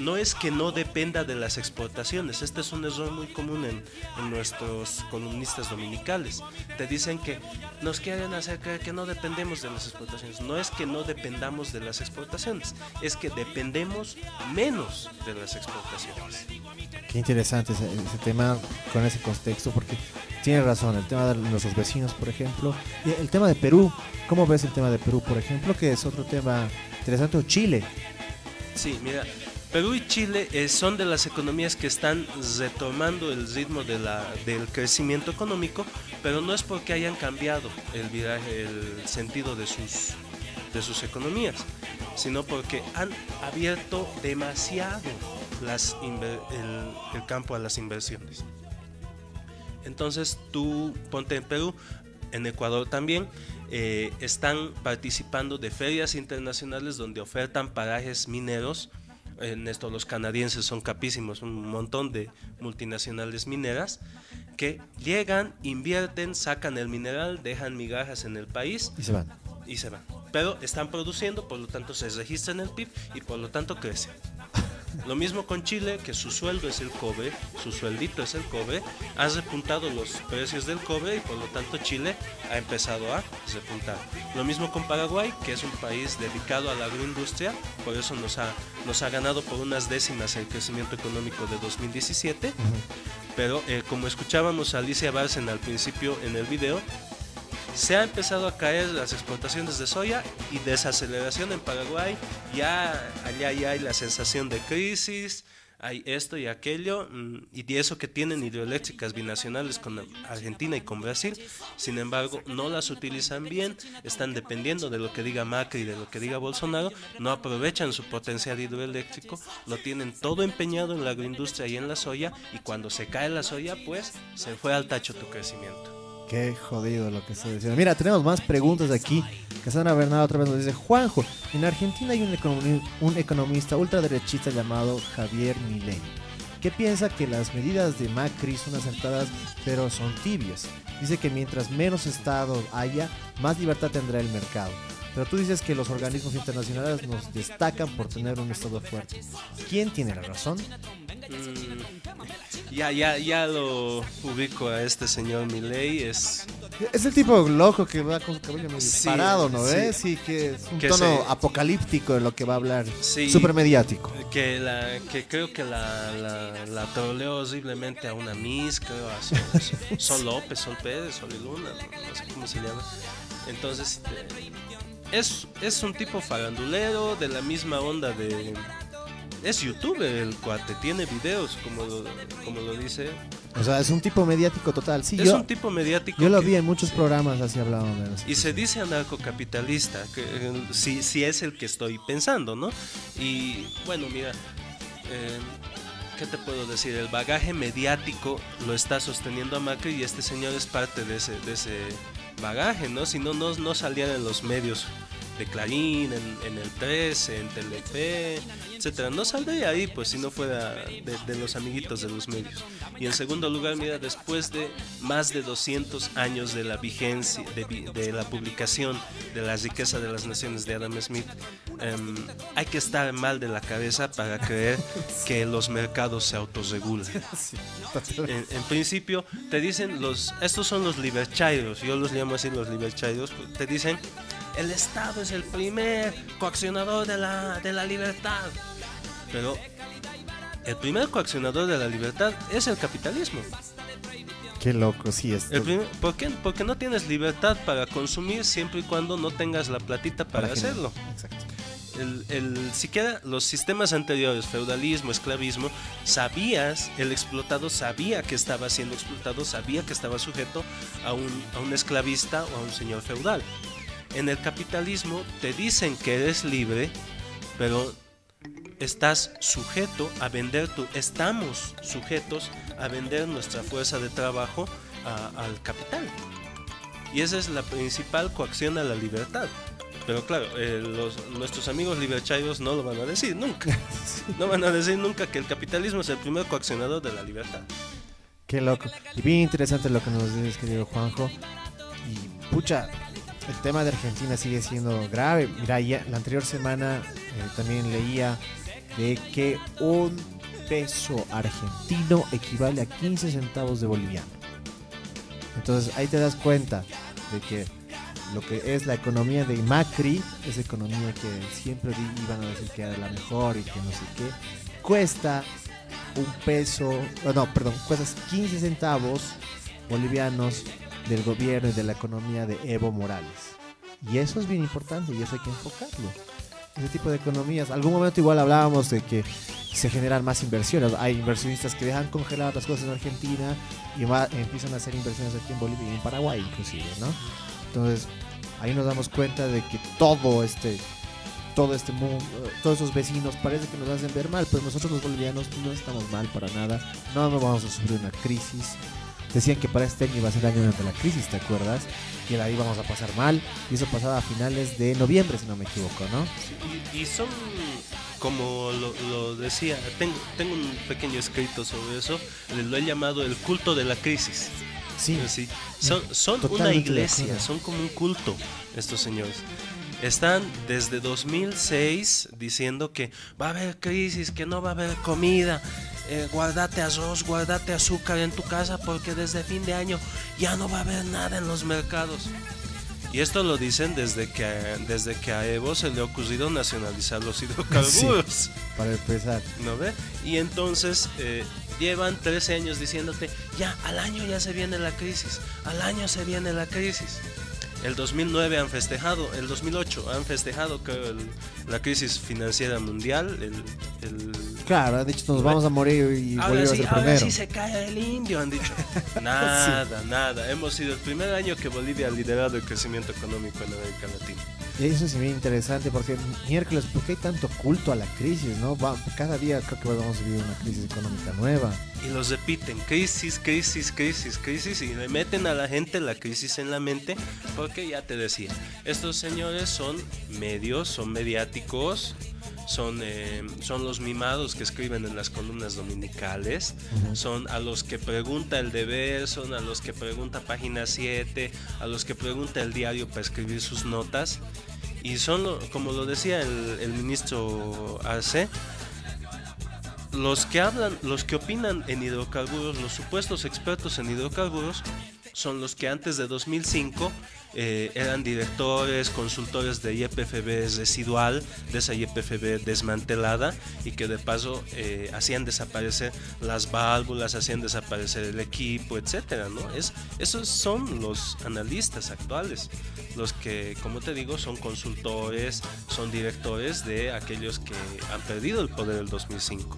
Speaker 2: no es que no dependa de las exportaciones. Este es un error muy común en, en nuestros columnistas dominicales. Te dicen que nos quieren hacer creer que no dependemos de las exportaciones. No es que no dependamos de las exportaciones, es que dependemos menos de las exportaciones.
Speaker 1: Qué interesante ese, ese tema con ese contexto, porque tiene razón, el tema de nuestros vecinos, por ejemplo, y el tema de Perú, ¿cómo ves el tema de Perú, por ejemplo, que es otro tema interesante, o Chile?
Speaker 2: Sí, mira, Perú y Chile eh, son de las economías que están retomando el ritmo del crecimiento económico, pero no es porque hayan cambiado el viraje, el sentido de sus, economías, sino porque han abierto demasiado el campo a las inversiones. Entonces tú ponte en Perú, en Ecuador también, eh, están participando de ferias internacionales donde ofertan parajes mineros. En esto los canadienses son capísimos, un montón de multinacionales mineras que llegan, invierten, sacan el mineral, dejan migajas en el país
Speaker 1: Y se van.
Speaker 2: y se van. Pero están produciendo, por lo tanto se registra en el PIB y por lo tanto crecen. Lo mismo con Chile, que su sueldo es el cobre, su sueldito es el cobre, ha repuntado los precios del cobre y por lo tanto Chile ha empezado a repuntar. Lo mismo con Paraguay, que es un país dedicado a la agroindustria, por eso nos ha, nos ha ganado por unas décimas el crecimiento económico de 2017, pero eh, como escuchábamos a Alicia Barcen al principio en el video, se ha empezado a caer las exportaciones de soya y desaceleración en Paraguay. Ya allá ya hay la sensación de crisis, hay esto y aquello, mm, y eso que tienen hidroeléctricas binacionales con Argentina y con Brasil. Sin embargo, no las utilizan bien, están dependiendo de lo que diga Macri y de lo que diga Bolsonaro, no aprovechan su potencial hidroeléctrico, lo tienen todo empeñado en la agroindustria y en la soya, y cuando se cae la soya, pues se fue al tacho tu crecimiento.
Speaker 1: Qué jodido lo que estoy diciendo. Mira, tenemos más preguntas aquí. Casandra Bernal otra vez nos dice, Juanjo, en Argentina hay un, economi- un economista ultraderechista llamado Javier Milei, que piensa que las medidas de Macri son acertadas, pero son tibias. Dice que mientras menos Estado haya, más libertad tendrá el mercado. Pero tú dices que los organismos internacionales nos destacan por tener un Estado fuerte. ¿Quién tiene la razón?
Speaker 2: Mm, ya, ya, ya lo ubico a este señor Milei, es
Speaker 1: Es el tipo loco que va con su cabello medio
Speaker 2: Sí,
Speaker 1: parado, ¿no
Speaker 2: sí.
Speaker 1: ves? Sí, que es un
Speaker 2: Que
Speaker 1: tono
Speaker 2: se-
Speaker 1: apocalíptico en lo que va a hablar.
Speaker 2: Sí.
Speaker 1: Súper mediático.
Speaker 2: que la que creo que la, la, la troleó horriblemente a una Miss, creo a Sol, Sol López, Sol Pérez, Sol y Luna, no, no sé cómo se llama. Entonces, eh, es, es un tipo farandulero de la misma onda de... Es youtuber el cuate, tiene videos, como lo, como lo dice.
Speaker 1: O sea, es un tipo mediático total. Sí,
Speaker 2: es
Speaker 1: yo,
Speaker 2: un tipo mediático.
Speaker 1: yo lo
Speaker 2: que-
Speaker 1: vi en muchos
Speaker 2: sí.
Speaker 1: programas así hablaban de.
Speaker 2: Y se dice anarcocapitalista, que eh, si, si es el que estoy pensando, ¿no? Y bueno, mira, eh, ¿qué te puedo decir? El bagaje mediático lo está sosteniendo a Macri y este señor es parte de ese, de ese bagaje, ¿no? Si no, no, salían en los medios de Clarín, en, en el 13, en Telefe, etcétera. No saldría ahí, pues, si no fuera de, de los amiguitos de los medios. Y en segundo lugar, mira, después de más de 200 años de la vigencia, de, la publicación de la riqueza de las naciones de Adam Smith, em, hay que estar mal de la cabeza para creer que los mercados se autorregulan. En, en principio, te dicen los, estos son los liberchairos, yo los llamo así los liberchairos, te dicen, el Estado es el primer coaccionador de la, de la libertad. Pero el primer coaccionador de la libertad es el capitalismo.
Speaker 1: Qué loco, sí, es.
Speaker 2: ¿por qué? Porque no tienes libertad para consumir siempre y cuando no tengas la platita para,
Speaker 1: generar.
Speaker 2: hacerlo.
Speaker 1: Exacto.
Speaker 2: El, el- siquiera los sistemas anteriores, feudalismo, esclavismo, sabías, el explotado sabía que estaba siendo explotado, sabía que estaba sujeto a un, a un esclavista o a un señor feudal. En el capitalismo te dicen que eres libre, pero estás sujeto a vender tu, estamos sujetos a vender nuestra fuerza de trabajo a- al capital. Y esa es la principal coacción a la libertad. Pero claro, eh, los, nuestros amigos libertarios no lo van a decir nunca. No van a decir nunca que el capitalismo es el primer coaccionador de la libertad.
Speaker 1: Qué loco. Y bien interesante lo que nos dices, querido Juanjo. Y pucha, el tema de Argentina sigue siendo grave. Mira, ya la anterior semana eh, también leía de que un peso argentino equivale a 15 centavos de boliviano. Entonces ahí te das cuenta de que lo que es la economía de Macri, esa economía que siempre iban a decir que era la mejor y que no sé qué, cuesta un peso, oh, no, perdón, cuesta 15 centavos bolivianos del gobierno y de la economía de Evo Morales. Y eso es bien importante y eso hay que enfocarlo. Ese tipo de economías. Algún momento igual hablábamos de que se generan más inversiones. Hay inversionistas que dejan congeladas las cosas en Argentina y va- empiezan a hacer inversiones aquí en Bolivia y en Paraguay inclusive, ¿no? Entonces, ahí nos damos cuenta de que todo este todo este mundo, todos esos vecinos parece que nos hacen ver mal, pero nosotros los bolivianos no estamos mal para nada, no nos vamos a sufrir una crisis. Decían que para este año iba a ser el año de la crisis, ¿te acuerdas? Que la íbamos a pasar mal, y eso pasaba a finales de noviembre, si no me equivoco, ¿no?
Speaker 2: Y, y son, como lo, lo decía, tengo, tengo un pequeño escrito sobre eso, lo he llamado el culto de la crisis.
Speaker 1: Sí,
Speaker 2: Sí, son, son una iglesia, son como un culto estos señores. Están desde 2006 diciendo que va a haber crisis, que no va a haber comida, eh, guardate arroz, guardate azúcar en tu casa porque desde fin de año ya no va a haber nada en los mercados. Y esto lo dicen desde que, desde que a Evo se le ha ocurrido nacionalizar los hidrocarburos.
Speaker 1: para empezar.
Speaker 2: ¿No ve? Y entonces eh, llevan 13 años diciéndote, ya, al año ya se viene la crisis, al año se viene la crisis. El 2009 han festejado, el 2008 han festejado creo, el- la crisis financiera mundial, el, el-
Speaker 1: Claro, han dicho nos vamos a morir y
Speaker 2: ahora
Speaker 1: Bolivia va a
Speaker 2: sí,
Speaker 1: ser
Speaker 2: ahora
Speaker 1: primero.
Speaker 2: sí se cae el indio, han dicho. Nada, nada. Hemos sido el primer año que Bolivia ha liderado el crecimiento económico en América Latina.
Speaker 1: Eso es bien interesante porque miércoles, ¿por qué hay tanto culto a la crisis, no? Cada día creo que vamos a vivir una crisis económica nueva.
Speaker 2: Y los repiten, crisis, crisis, crisis, crisis, y le meten a la gente la crisis en la mente, porque ya te decía, estos señores son medios, son mediáticos, son, eh, son los mimados que escriben en las columnas dominicales, son a los que pregunta el deber, son a los que pregunta página 7, a los que pregunta el diario para escribir sus notas, y son, como lo decía el, el ministro Arce, los que hablan, los que opinan en hidrocarburos, los supuestos expertos en hidrocarburos, son los que antes de 2005 eh, eran directores, consultores de YPFB residual, de esa YPFB desmantelada, y que de paso eh, hacían desaparecer las válvulas, hacían desaparecer el equipo, etcétera, ¿no? Es, esos son los analistas actuales, los que, como te digo, son consultores, son directores de aquellos que han perdido el poder del 2005.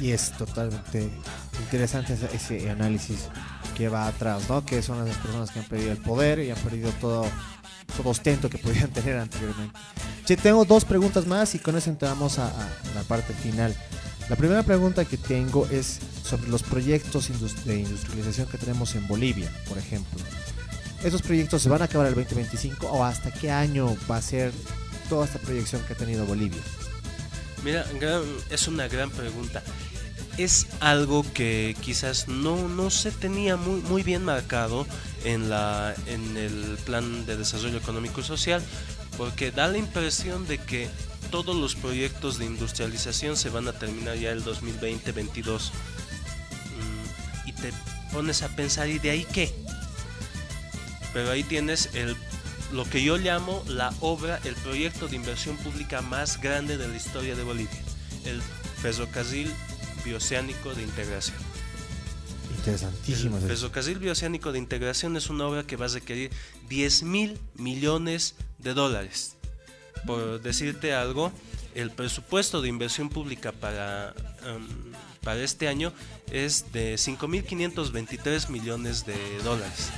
Speaker 1: Y es totalmente interesante ese, ese análisis que va atrás, ¿no? Que son las personas que han perdido el poder y han perdido todo, todo ostento que podían tener anteriormente. Che, tengo dos preguntas más y con eso entramos a, a la parte final. La primera pregunta que tengo es sobre los proyectos de industrialización que tenemos en Bolivia, por ejemplo. ¿Esos proyectos se van a acabar el 2025 o hasta qué año va a ser toda esta proyección que ha tenido Bolivia?
Speaker 2: Mira, es una gran pregunta. Es algo que quizás no, no se tenía muy, muy bien marcado en, la, en el plan de desarrollo económico y social, porque da la impresión de que todos los proyectos de industrialización se van a terminar ya el 2020-22. Mm, y te pones a pensar, ¿y de ahí qué? Pero ahí tienes el, lo que yo llamo la obra, el proyecto de inversión pública más grande de la historia de Bolivia, el ferrocarril bioceánico de integración.
Speaker 1: Interesantísimo.
Speaker 2: El ferrocarril bioceánico de integración es una obra que va a requerir 10 mil millones de dólares. Por decirte algo, el presupuesto de inversión pública para, em, para este año es de 5.523 millones de dólares.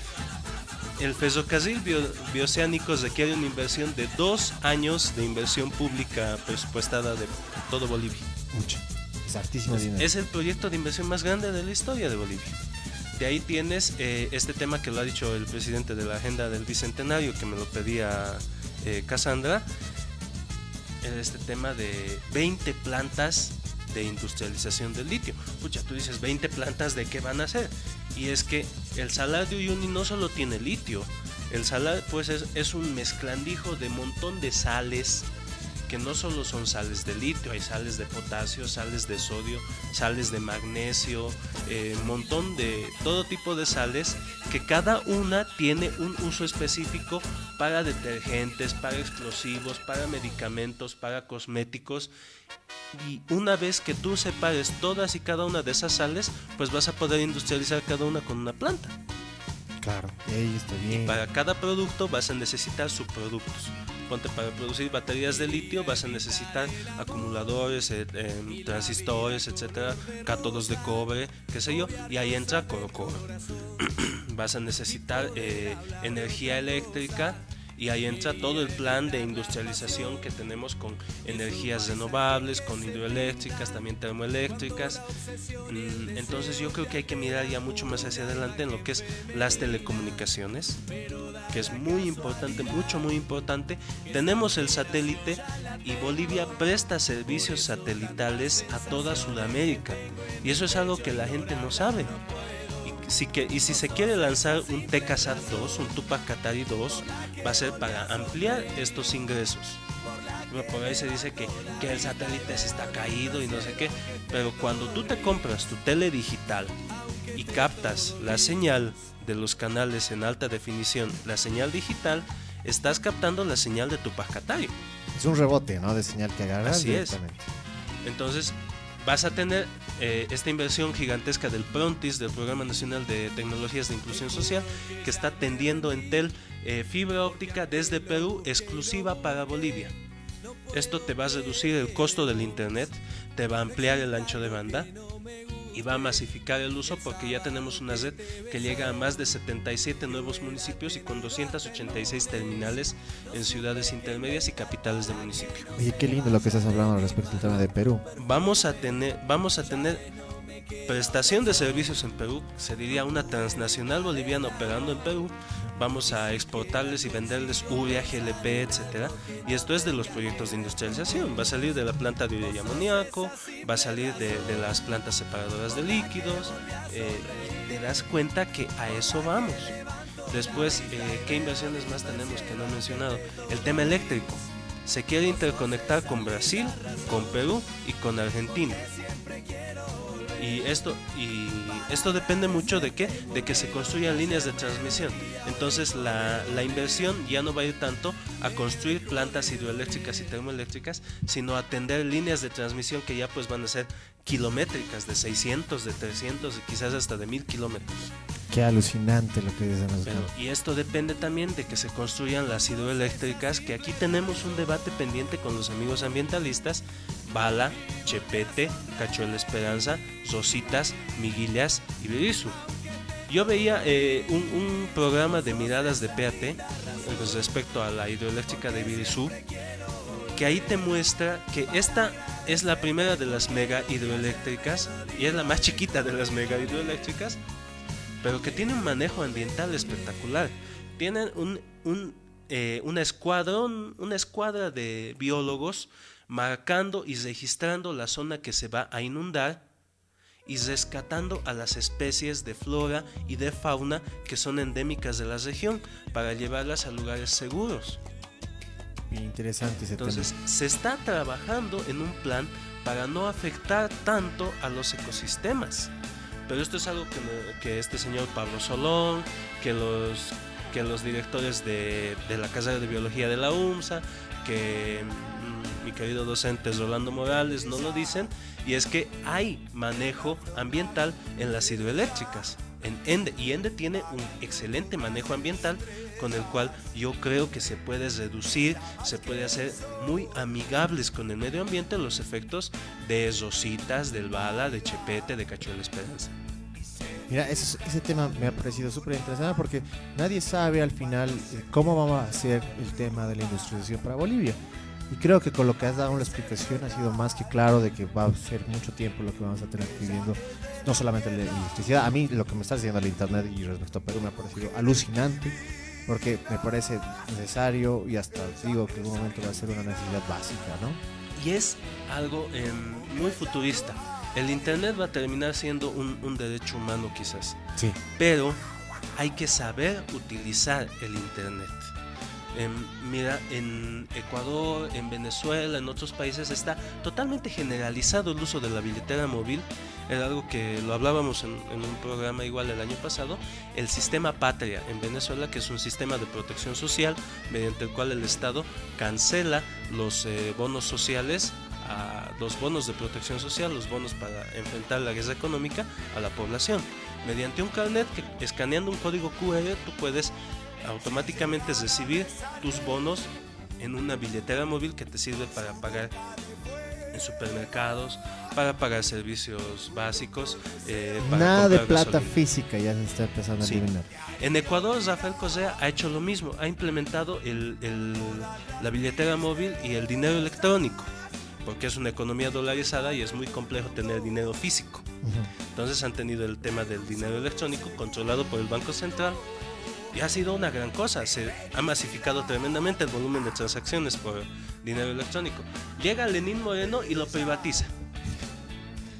Speaker 2: El ferrocarril bio- bioceánico requiere una inversión de dos años de inversión pública presupuestada de todo Bolivia.
Speaker 1: Mucho. Es
Speaker 2: el proyecto de inversión más grande de la historia de Bolivia. De ahí tienes eh, este tema que lo ha dicho el presidente de la agenda del Bicentenario, que me lo pedía eh, Cassandra, este tema de 20 plantas de industrialización del litio. Pucha, tú dices 20 plantas de qué van a hacer. Y es que el Salar de Uyuni no solo tiene litio, el salar pues es, es un mezclandijo de montón de sales que no solo son sales de litio, hay sales de potasio, sales de sodio, sales de magnesio, eh, montón de todo tipo de sales que cada una tiene un uso específico para detergentes, para explosivos, para medicamentos, para cosméticos. Y una vez que tú separes todas y cada una de esas sales, pues vas a poder industrializar cada una con una planta.
Speaker 1: Claro. Ey, está bien.
Speaker 2: Para cada producto vas a necesitar subproductos. Para producir baterías de litio vas a necesitar acumuladores, eh, em, transistores, etcétera, cátodos de cobre, qué sé yo, y ahí entra coro coro. vas a necesitar eh, energía eléctrica y ahí entra todo el plan de industrialización que tenemos con energías renovables, con hidroeléctricas, también termoeléctricas. Mm, Entonces yo creo que hay que mirar ya mucho más hacia adelante en lo que es las telecomunicaciones, que es muy importante, mucho, muy importante. Tenemos el satélite y Bolivia presta servicios satelitales a toda Sudamérica. Y eso es algo que la gente no sabe. Y si, que, y si se quiere lanzar un TECASAT 2, un Tupac Katari 2, va a ser para ampliar estos ingresos. Por ahí se dice que, que el satélite se está caído y no sé qué. Pero cuando tú te compras tu tele digital y captas la señal de los canales en alta definición, la señal digital, estás captando la señal de Tupac Katari.
Speaker 1: Es un rebote, ¿no? De señal que agarras
Speaker 2: Así es. Entonces, vas a tener eh, esta inversión gigantesca del PRONTIS, del Programa Nacional de Tecnologías de Inclusión Social, que está tendiendo Entel eh, fibra óptica desde Perú exclusiva para Bolivia. Esto te va a reducir el costo del Internet, te va a ampliar el ancho de banda y va a masificar el uso porque ya tenemos una red que llega a más de 77 nuevos municipios y con 286 terminales en ciudades intermedias y capitales de municipio.
Speaker 1: Oye, qué lindo lo que estás hablando respecto al tema de Perú.
Speaker 2: vamos a tener vamos a tener prestación de servicios en Perú se diría una transnacional boliviana operando en Perú vamos a exportarles y venderles urea, GLP, etcétera. Y esto es de los proyectos de industrialización. Va a salir de la planta de urea y amoníaco va a salir de, las plantas separadoras de líquidos eh, te das cuenta que a eso vamos. Después eh, qué inversiones más tenemos que no he mencionado el tema eléctrico. Se quiere interconectar con Brasil, con Perú y con Argentina. Y esto, y esto depende mucho de qué, de que se construyan líneas de transmisión. Entonces la, la inversión ya no va a ir tanto a construir plantas hidroeléctricas y termoeléctricas, sino a atender líneas de transmisión que ya pues van a ser kilométricas, de 600, de 300 y quizás hasta de 1000 kilómetros.
Speaker 1: Qué alucinante lo que dicen los
Speaker 2: Pero, y esto depende también de que se construyan las hidroeléctricas, que aquí tenemos un debate pendiente con los amigos ambientalistas, Bala, Chepete, Cachuela Esperanza, Rositas, Miguilas y Berizu. Yo veía eh, un, programa de miradas de PAT eh, pues, respecto a la hidroeléctrica de Birizú, que ahí te muestra que esta es la primera de las mega hidroeléctricas y es la más chiquita de las mega hidroeléctricas, pero que tiene un manejo ambiental espectacular. Tienen un, un, eh, una escuadra de biólogos marcando y registrando la zona que se va a inundar y rescatando a las especies de flora y de fauna que son endémicas de la región para llevarlas a lugares seguros.
Speaker 1: Interesante ese
Speaker 2: Entonces,
Speaker 1: tema.
Speaker 2: se está trabajando en un plan para no afectar tanto a los ecosistemas. Pero esto es algo que, que este señor Pablo Solón, que los, que los directores de, de la Casa de Biología de la UMSA, que mi querido docente Rolando Morales no lo dicen, y es que hay manejo ambiental en las hidroeléctricas. En Ende, y Ende tiene un excelente manejo ambiental con el cual yo creo que se puede reducir, se puede hacer muy amigables con el medio ambiente los efectos de Rositas, del Bala, de Chepete, de Cacho de la Esperanza.
Speaker 1: Mira, ese, ese tema me ha parecido súper interesante porque nadie sabe al final eh, cómo vamos a hacer el tema de la industrialización para Bolivia. Y creo que con lo que has dado una explicación ha sido más que claro de que va a ser mucho tiempo lo que vamos a tener viviendo, no solamente la electricidad, a mí lo que me está diciendo el Internet y respecto a Perú me ha parecido alucinante porque me parece necesario y hasta digo que en un momento va a ser una necesidad básica, ¿no?
Speaker 2: Y es algo em, muy futurista. El Internet va a terminar siendo un, un derecho humano quizás,
Speaker 1: Sí.
Speaker 2: pero hay que saber utilizar el Internet. Em, mira, en Ecuador, en Venezuela, en otros países está totalmente generalizado el uso de la billetera móvil. Era algo que lo hablábamos en, en un programa igual el año pasado. El sistema Patria en Venezuela, que es un sistema de protección social mediante el cual el Estado cancela los eh, bonos sociales, a los bonos de protección social, los bonos para enfrentar la guerra económica a la población. Mediante un carnet que escaneando un código QR tú puedes automáticamente recibir tus bonos en una billetera móvil que te sirve para pagar en supermercados, para pagar servicios básicos, eh, para
Speaker 1: Nada de plata
Speaker 2: gasolina.
Speaker 1: física ya se está empezando
Speaker 2: Sí.
Speaker 1: a eliminar.
Speaker 2: En Ecuador, Rafael Correa ha hecho lo mismo, ha implementado el- el- la billetera móvil y el dinero electrónico, porque es una economía dolarizada y es muy complejo tener dinero físico.
Speaker 1: Ujú.
Speaker 2: Entonces han tenido el tema del dinero electrónico controlado por el Banco Central y ha sido una gran cosa. Se ha masificado tremendamente el volumen de transacciones por dinero electrónico. Llega Lenín Moreno y lo privatiza.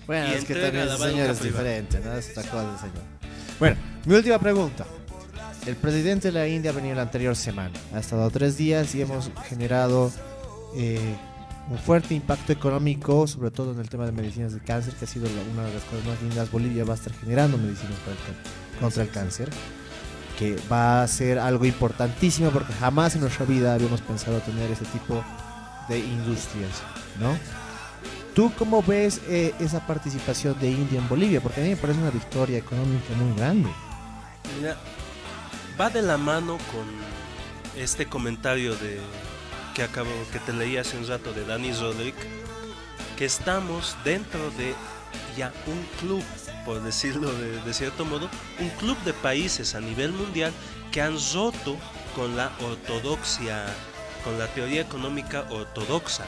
Speaker 1: Bueno,
Speaker 2: y
Speaker 1: es que también el señor es diferente, ¿no? Es otra cosa señor. Bueno, mi última pregunta. El presidente de la India ha venido la anterior semana. Ha estado tres días y hemos generado eh, un fuerte impacto económico, sobre todo en el tema de medicinas de cáncer, que ha sido una de las cosas más lindas. Bolivia va a estar generando medicinas para el can- contra el cáncer, que va a ser algo importantísimo porque jamás en nuestra vida habíamos pensado tener ese tipo de industrias, ¿no? ¿Tú cómo ves eh, esa participación de India en Bolivia? Porque a mí me parece una victoria económica muy grande.
Speaker 2: Mira, va de la mano con este comentario de que acabo que te leí hace un rato de Dani Roderick, que estamos dentro de ya un club, por decirlo de, cierto modo, un club de países a nivel mundial que han roto con la ortodoxia, con la teoría económica ortodoxa.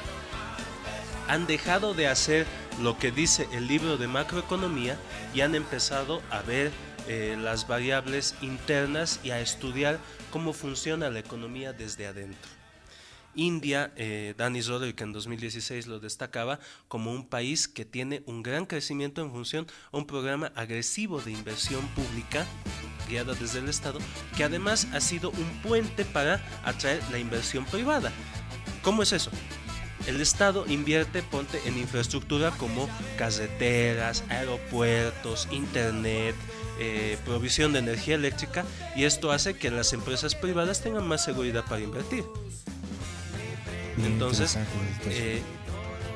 Speaker 2: Han dejado de hacer lo que dice el libro de macroeconomía y han empezado a ver eh, las variables internas y a estudiar cómo funciona la economía desde adentro. India, eh, Danny Roderick en 2016 lo destacaba como un país que tiene un gran crecimiento en función a un programa agresivo de inversión pública guiada desde el Estado, que además ha sido un puente para atraer la inversión privada. ¿Cómo es eso? El Estado invierte, ponte en infraestructura como carreteras, aeropuertos, internet, eh, provisión de energía eléctrica y esto hace que las empresas privadas tengan más seguridad para invertir.
Speaker 1: Bien
Speaker 2: Entonces, eh,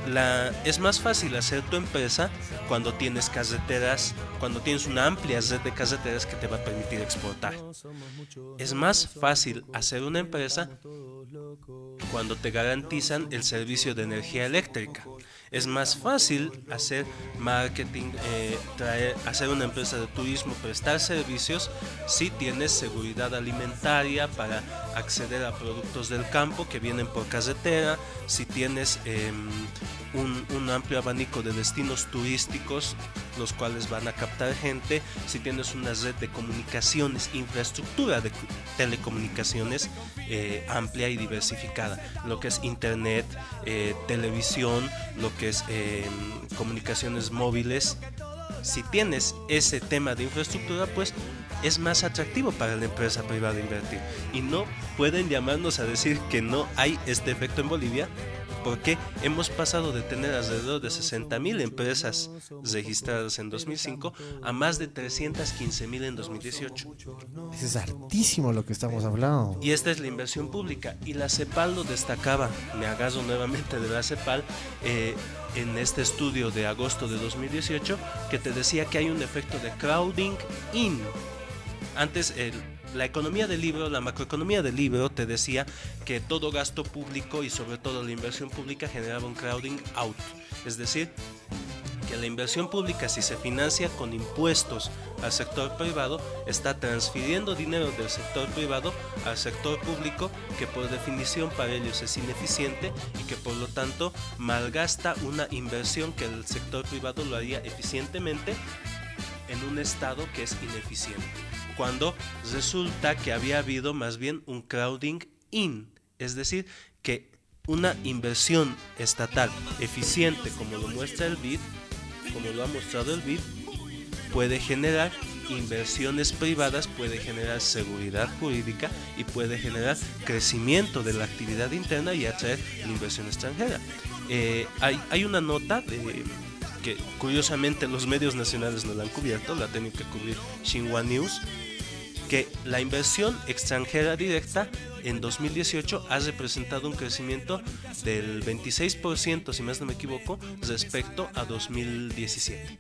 Speaker 2: la, es más fácil hacer tu empresa cuando tienes carreteras, cuando tienes una amplia red de carreteras que te va a permitir exportar. Es más fácil hacer una empresa cuando te garantizan el servicio de energía eléctrica. Es más fácil hacer marketing, eh, hacer una empresa de turismo, prestar servicios si tienes seguridad alimentaria para acceder a productos del campo que vienen por carretera, si tienes em, un, amplio abanico de destinos turísticos los cuales van a captar gente, si tienes una red de comunicaciones, infraestructura de telecomunicaciones eh, amplia y diversificada, lo que es internet, eh, televisión, lo que es eh, comunicaciones móviles. Si tienes ese tema de infraestructura, pues es más atractivo para la empresa privada invertir. Y no pueden llamarnos a decir que no hay este efecto en Bolivia, porque hemos pasado de tener alrededor de 60 mil empresas registradas en 2005 a más de 315 mil en 2018.
Speaker 1: Eso es hartísimo lo que estamos hablando.
Speaker 2: Y esta es la inversión pública. Y la CEPAL lo destacaba, me agarro nuevamente de la CEPAL, eh, en este estudio de agosto de 2018, que te decía que hay un efecto de crowding in. Antes el la economía del libro, la macroeconomía del libro te decía que todo gasto público y sobre todo la inversión pública generaba un crowding out. Es decir, que la inversión pública si se financia con impuestos al sector privado está transfiriendo dinero del sector privado al sector público que por definición para ellos es ineficiente y que por lo tanto malgasta una inversión que el sector privado lo haría eficientemente en un estado que es ineficiente cuando resulta que había habido más bien un crowding in, es decir, que una inversión estatal eficiente como lo muestra el BID, como lo ha mostrado el BID, puede generar inversiones privadas, puede generar seguridad jurídica y puede generar crecimiento de la actividad interna y atraer la inversión extranjera. Eh, hay, una nota que curiosamente los medios nacionales no la han cubierto, la ha tenido que cubrir Xinhua News, que la inversión extranjera directa en 2018 ha representado un crecimiento del 26%, si más no me equivoco, respecto a 2017.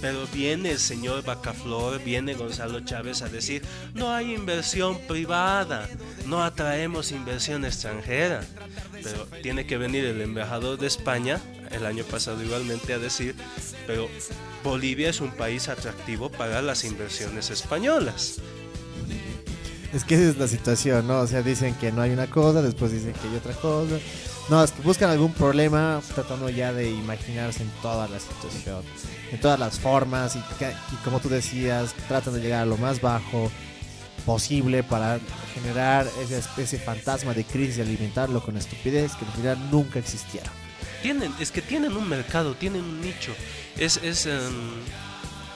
Speaker 2: Pero viene el señor Bacaflor, viene Gonzalo Chávez a decir, no hay inversión privada, no atraemos inversión extranjera. Pero tiene que venir el embajador de España, el año pasado igualmente, a decir, pero Bolivia es un país atractivo para las inversiones españolas.
Speaker 1: Es que esa es la situación, ¿no? O sea, dicen que no hay una cosa, después dicen que hay otra cosa. No, es que buscan algún problema tratando ya de imaginarse en toda la situación, en todas las formas y, y como tú decías, tratan de llegar a lo más bajo posible para generar esa especie fantasma de crisis y alimentarlo con estupidez que en realidad nunca existieron.
Speaker 2: Tienen, es que tienen un mercado, tienen un nicho. Es, es em,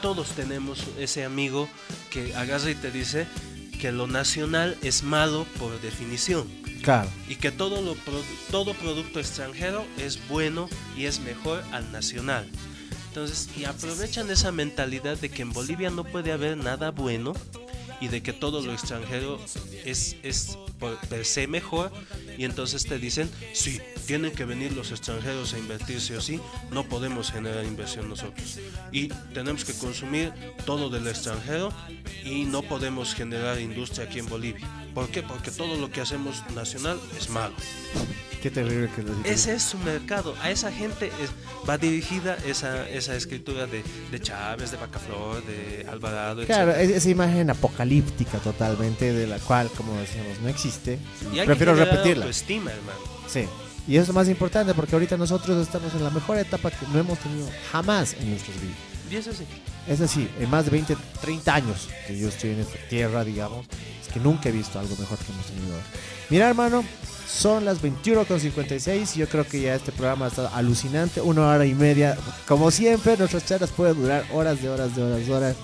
Speaker 2: todos tenemos ese amigo que agarra y te dice que lo nacional es malo por definición.
Speaker 1: Claro.
Speaker 2: Y que todo, lo, todo producto extranjero es bueno y es mejor al nacional. Entonces, y aprovechan esa mentalidad de que en Bolivia no puede haber nada bueno y de que todo lo extranjero es, es por per se mejor y entonces te dicen, sí, tienen que venir los extranjeros a invertir sí o sí, no podemos generar inversión nosotros. Y tenemos que consumir todo del extranjero y no podemos generar industria aquí en Bolivia. ¿Por qué? Porque todo lo que hacemos nacional es malo.
Speaker 1: Qué terrible que lo
Speaker 2: Ese es su mercado. A esa gente va dirigida esa, esa escritura de, de Chávez, de Bacaflor, de Alvarado.
Speaker 1: Claro, esa imagen apocalíptica totalmente, de la cual, como decíamos, no existe. Y Prefiero repetirla.
Speaker 2: Estima, hermano.
Speaker 1: Sí. Y eso es lo más importante porque ahorita nosotros estamos en la mejor etapa que no hemos tenido jamás en nuestros vidas.
Speaker 2: Y es así.
Speaker 1: Es así, en más de 20, 30 años que yo estoy en esta tierra, digamos, es que nunca he visto algo mejor que hemos tenido. Mira, hermano, son las 21.56 y yo creo que ya este programa estado alucinante, una hora y media. Como siempre, nuestras charlas pueden durar horas de horas de horas de horas.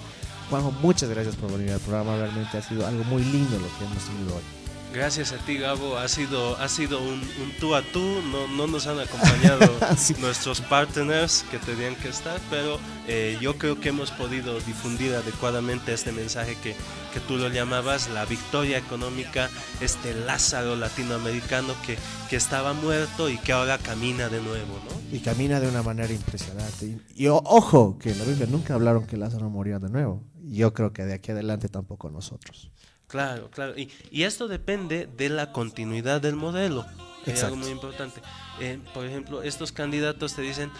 Speaker 1: Juanjo, muchas gracias por venir al programa, realmente ha sido algo muy lindo lo que hemos tenido hoy.
Speaker 2: Gracias a ti, Gabo. Ha sido, ha sido un, tú a tú. No, no nos han acompañado nuestros partners que tenían que estar, pero eh, yo creo que hemos podido difundir adecuadamente este mensaje que, que tú lo llamabas, la victoria económica, este Lázaro latinoamericano que, que estaba muerto y que ahora camina de nuevo, ¿no?
Speaker 1: Y camina de una manera impresionante. Y, ojo, que en la Biblia nunca hablaron que Lázaro moría de nuevo. Yo creo que de aquí adelante tampoco nosotros.
Speaker 2: Claro, claro. Y, y, esto depende de la continuidad del modelo. Hay
Speaker 1: Exacto.
Speaker 2: algo muy importante. Eh, por ejemplo, estos candidatos te dicen,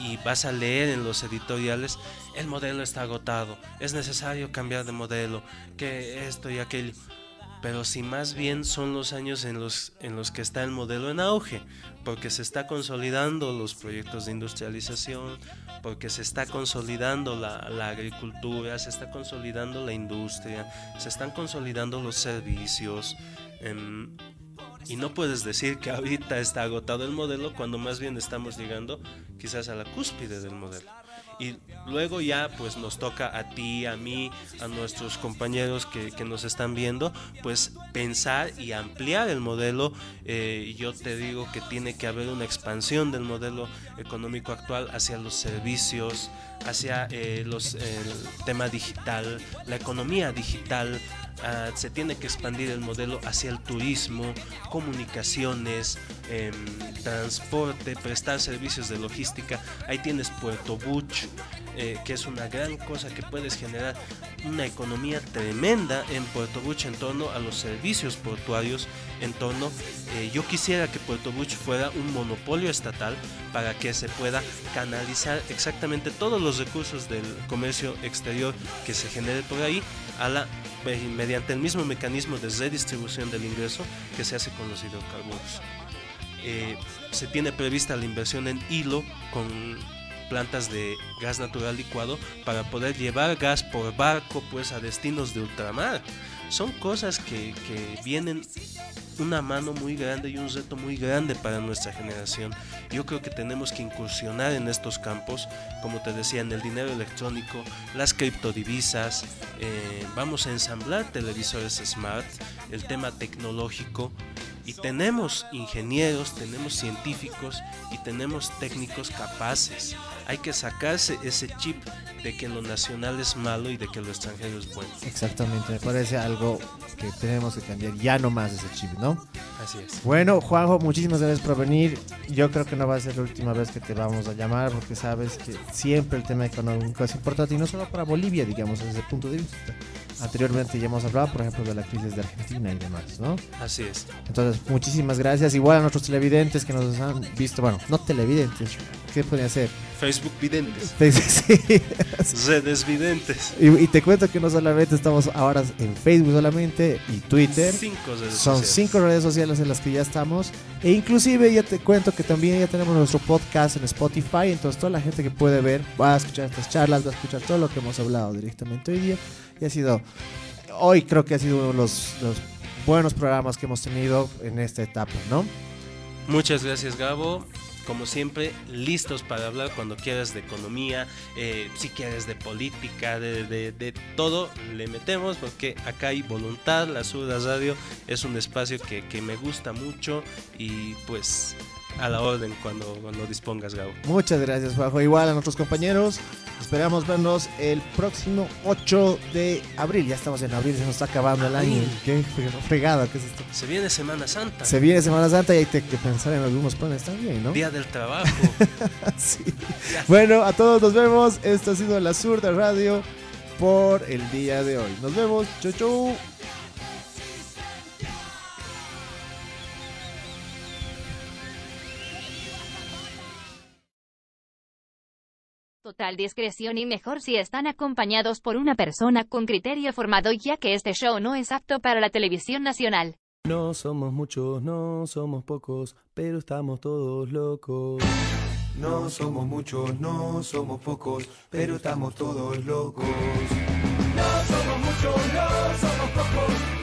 Speaker 2: y vas a leer en los editoriales, el modelo está agotado, es necesario cambiar de modelo, que esto y aquello. Pero si más bien son los años en los, en los que está el modelo en auge, porque se está consolidando los proyectos de industrialización, porque se está consolidando la, la agricultura, se está consolidando la industria, se están consolidando los servicios. em, y no puedes decir que ahorita está agotado el modelo cuando más bien estamos llegando quizás a la cúspide del modelo. Y luego ya pues nos toca a ti, a mí, a nuestros compañeros que, nos están viendo, pues pensar y ampliar el modelo. Eh, yo te digo que tiene que haber una expansión del modelo económico actual hacia los servicios, hacia eh, los, el tema digital, la economía digital, Ah, se tiene que expandir el modelo hacia el turismo, comunicaciones, em, transporte, prestar servicios de logística. Ahí tienes Puerto Buch, eh, que es una gran cosa que puedes generar una economía tremenda en Puerto Buch en torno a los servicios portuarios, en torno, eh, yo quisiera que Puerto Buch fuera un monopolio estatal para que se pueda canalizar exactamente todos los recursos del comercio exterior que se genere por ahí a la mediante el mismo mecanismo de redistribución del ingreso que se hace con los hidrocarburos. Eh, se tiene prevista la inversión en hilo con plantas de gas natural licuado para poder llevar gas por barco pues a destinos de ultramar. Son cosas que, que vienen una mano muy grande y un reto muy grande para nuestra generación. Yo creo que tenemos que incursionar en estos campos, como te decía, en el dinero electrónico, las criptodivisas, eh, vamos a ensamblar televisores smart, el tema tecnológico, y tenemos ingenieros, tenemos científicos y tenemos técnicos capaces. Hay que sacarse ese chip de que lo nacional es malo y de que lo extranjero es bueno.
Speaker 1: Exactamente, me parece algo que tenemos que cambiar ya no más ese chip, ¿no?
Speaker 2: Así es.
Speaker 1: Bueno, Juanjo, muchísimas gracias por venir. Yo creo que no va a ser la última vez que te vamos a llamar porque sabes que siempre el tema económico es importante y no solo para Bolivia, digamos, desde ese punto de vista. Anteriormente ya hemos hablado, por ejemplo, de la crisis de Argentina y demás, ¿no?
Speaker 2: Así es.
Speaker 1: Entonces, muchísimas gracias. Igual a nuestros televidentes que nos han visto, bueno, no televidentes, ¿qué pueden hacer?
Speaker 2: Facebook videntes.
Speaker 1: Sí.
Speaker 2: Redes videntes.
Speaker 1: Y, y te cuento que no solamente estamos ahora en Facebook solamente y Twitter.
Speaker 2: Cinco redes
Speaker 1: Son
Speaker 2: sociales.
Speaker 1: cinco redes sociales en las que ya estamos. E inclusive ya te cuento que también ya tenemos nuestro podcast en Spotify. Entonces toda la gente que puede ver va a escuchar estas charlas, va a escuchar todo lo que hemos hablado directamente hoy día. Y ha sido, hoy creo que ha sido uno de los, los buenos programas que hemos tenido en esta etapa, ¿no?
Speaker 2: Muchas gracias, Gabo. Como siempre, listos para hablar cuando quieras de economía, eh, si quieres de política, de, de- de todo, le metemos porque acá hay voluntad. La Surda Radio es un espacio que, que me gusta mucho y pues a la orden cuando, cuando dispongas, Gabo.
Speaker 1: Muchas gracias, Juanjo. Igual a nuestros compañeros. Esperamos vernos el próximo 8 de abril. Ya estamos en abril, se nos está acabando el año. Qué fregado que es esto.
Speaker 2: Se viene Semana Santa,
Speaker 1: Se viene Semana Santa y hay que pensar en algunos planes también, ¿no?
Speaker 2: Día del Trabajo.
Speaker 1: Sí. Bueno, a todos nos vemos. Esto ha sido la Surda Radio por el día de hoy. Nos vemos. Chau, chau.
Speaker 5: Total discreción y mejor si están acompañados por una persona con criterio formado ya que este show no es apto para la televisión nacional.
Speaker 6: No somos muchos, no somos pocos, pero estamos todos locos.
Speaker 7: No somos muchos, no somos pocos, pero estamos todos locos.
Speaker 8: No somos muchos, no somos pocos,